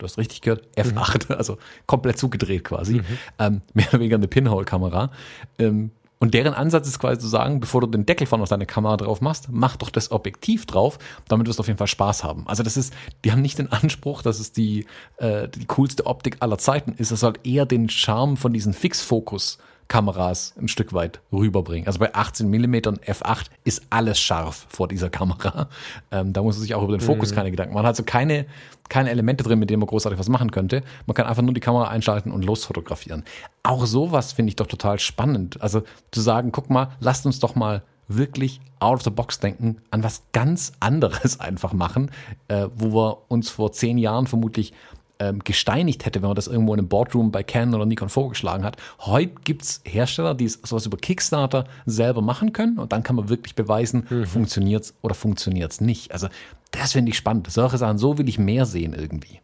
Du hast richtig gehört, F8, also komplett zugedreht quasi. Ähm, mehr oder weniger eine Pinhole-Kamera. Ähm, und deren Ansatz ist quasi zu sagen, bevor du den Deckel vorne auf deine Kamera drauf machst, mach doch das Objektiv drauf, damit wirst du auf jeden Fall Spaß haben. Also das ist, die haben nicht den Anspruch, dass es die, äh, die coolste Optik aller Zeiten ist. Es soll eher den Charme von diesen Fixfokus Kameras ein Stück weit rüberbringen. Also bei 18 mm f8 ist alles scharf vor dieser Kamera. Ähm, da muss man sich auch über den Fokus keine Gedanken machen. Man hat also keine, keine Elemente drin, mit denen man großartig was machen könnte. Man kann einfach nur die Kamera einschalten und losfotografieren. Auch sowas finde ich doch total spannend. Also zu sagen, guck mal, lasst uns doch mal wirklich out of the box denken, an was ganz anderes einfach machen, äh, wo wir uns vor zehn Jahren vermutlich ähm, gesteinigt hätte, wenn man das irgendwo in einem Boardroom bei Canon oder Nikon vorgeschlagen hat. Heute gibt es Hersteller, die sowas über Kickstarter selber machen können und dann kann man wirklich beweisen, mhm. funktioniert es oder funktioniert es nicht. Also das finde ich spannend. Solche Sachen, so will ich mehr sehen irgendwie.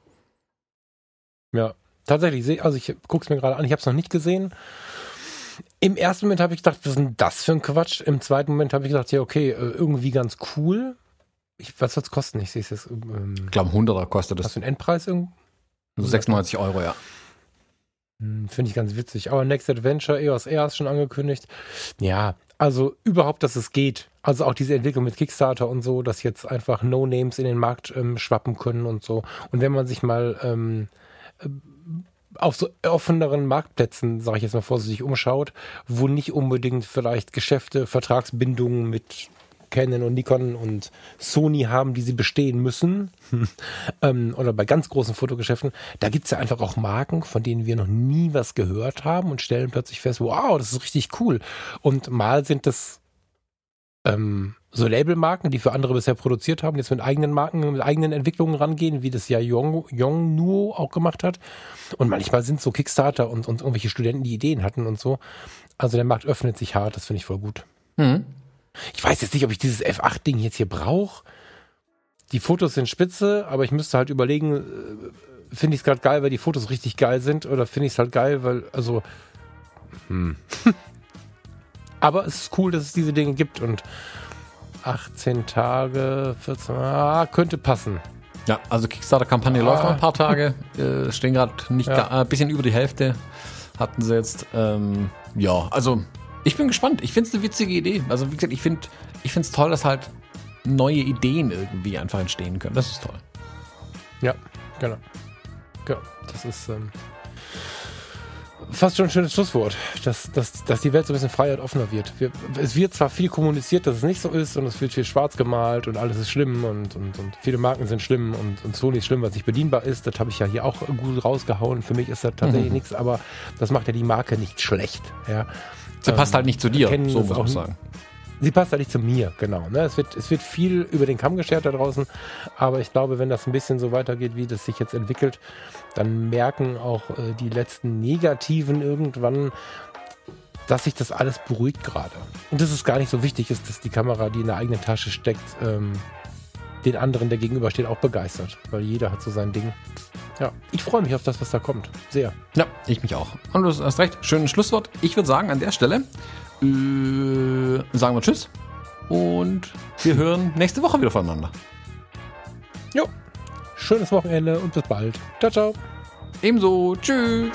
Ja, tatsächlich, also ich gucke es mir gerade an, ich habe es noch nicht gesehen. Im ersten Moment habe ich gedacht, was ist denn das für ein Quatsch? Im zweiten Moment habe ich gedacht, ja, okay, äh, irgendwie ganz cool. Ich, was soll es kosten? Ich sehe es jetzt. Ähm, ich glaube, 100er kostet das. Hast du einen Endpreis irgendwie? 96 Euro, ja. Hm, finde ich ganz witzig. Aber Next Adventure, EOS R ist schon angekündigt. Ja, also überhaupt, dass es geht. Also auch diese Entwicklung mit Kickstarter und so, dass jetzt einfach No-Names in den Markt ähm, schwappen können und so. Und wenn man sich mal ähm, äh, auf so offeneren Marktplätzen, sage ich jetzt mal vorsichtig, umschaut, wo nicht unbedingt vielleicht Geschäfte, Vertragsbindungen mit Canon und Nikon und Sony haben, die sie bestehen müssen, ähm, oder bei ganz großen Fotogeschäften, da gibt es ja einfach auch Marken, von denen wir noch nie was gehört haben und stellen plötzlich fest, wow, das ist richtig cool. Und mal sind das ähm, so Labelmarken, die für andere bisher produziert haben, jetzt mit eigenen Marken, mit eigenen Entwicklungen rangehen, wie das ja Yong, Yong Nuo auch gemacht hat. Und manchmal sind so Kickstarter und, und irgendwelche Studenten, die Ideen hatten und so. Also der Markt öffnet sich hart, das finde ich voll gut. Mhm. Ich weiß jetzt nicht, ob ich dieses F8-Ding jetzt hier brauche. Die Fotos sind spitze, aber ich müsste halt überlegen, äh, finde ich es gerade geil, weil die Fotos richtig geil sind oder finde ich es halt geil, weil, also, hm. aber es ist cool, dass es diese Dinge gibt und 18 Tage, 14, ah, könnte passen. Ja, also Kickstarter-Kampagne ah. läuft noch ein paar Tage, äh, stehen gerade nicht ja. ein äh, bisschen über die Hälfte hatten sie jetzt. Ähm, ja, also ich bin gespannt. Ich finde es eine witzige Idee. Also, wie gesagt, ich finde es toll, dass halt neue Ideen irgendwie einfach entstehen können. Das ist toll. Ja, genau. genau. Das ist ähm, fast schon ein schönes Schlusswort, dass, dass, dass die Welt so ein bisschen freier und offener wird. Wir, es wird zwar viel kommuniziert, dass es nicht so ist und es wird viel schwarz gemalt und alles ist schlimm und, und, und viele Marken sind schlimm und, und Sony ist schlimm, was nicht bedienbar ist. Das habe ich ja hier auch gut rausgehauen. Für mich ist das tatsächlich mhm. nichts, aber das macht ja die Marke nicht schlecht. Ja. Sie passt halt nicht zu dir, so muss man sagen. Sie passt halt nicht zu mir, genau. Ne? Es, wird, es wird viel über den Kamm geschert da draußen, aber ich glaube, wenn das ein bisschen so weitergeht, wie das sich jetzt entwickelt, dann merken auch äh, die letzten Negativen irgendwann, dass sich das alles beruhigt gerade. Und dass es gar nicht so wichtig ist, dass die Kamera, die in der eigenen Tasche steckt, ähm, den anderen, der gegenübersteht, auch begeistert. Weil jeder hat so sein Ding. Ja, ich freue mich auf das, was da kommt. Sehr. Ja, ich mich auch. Und du hast recht. Schönes Schlusswort. Ich würde sagen, an der Stelle äh, sagen wir Tschüss. Und wir hören nächste Woche wieder voneinander. Jo. Schönes Wochenende und bis bald. Ciao, ciao. Ebenso. Tschüss.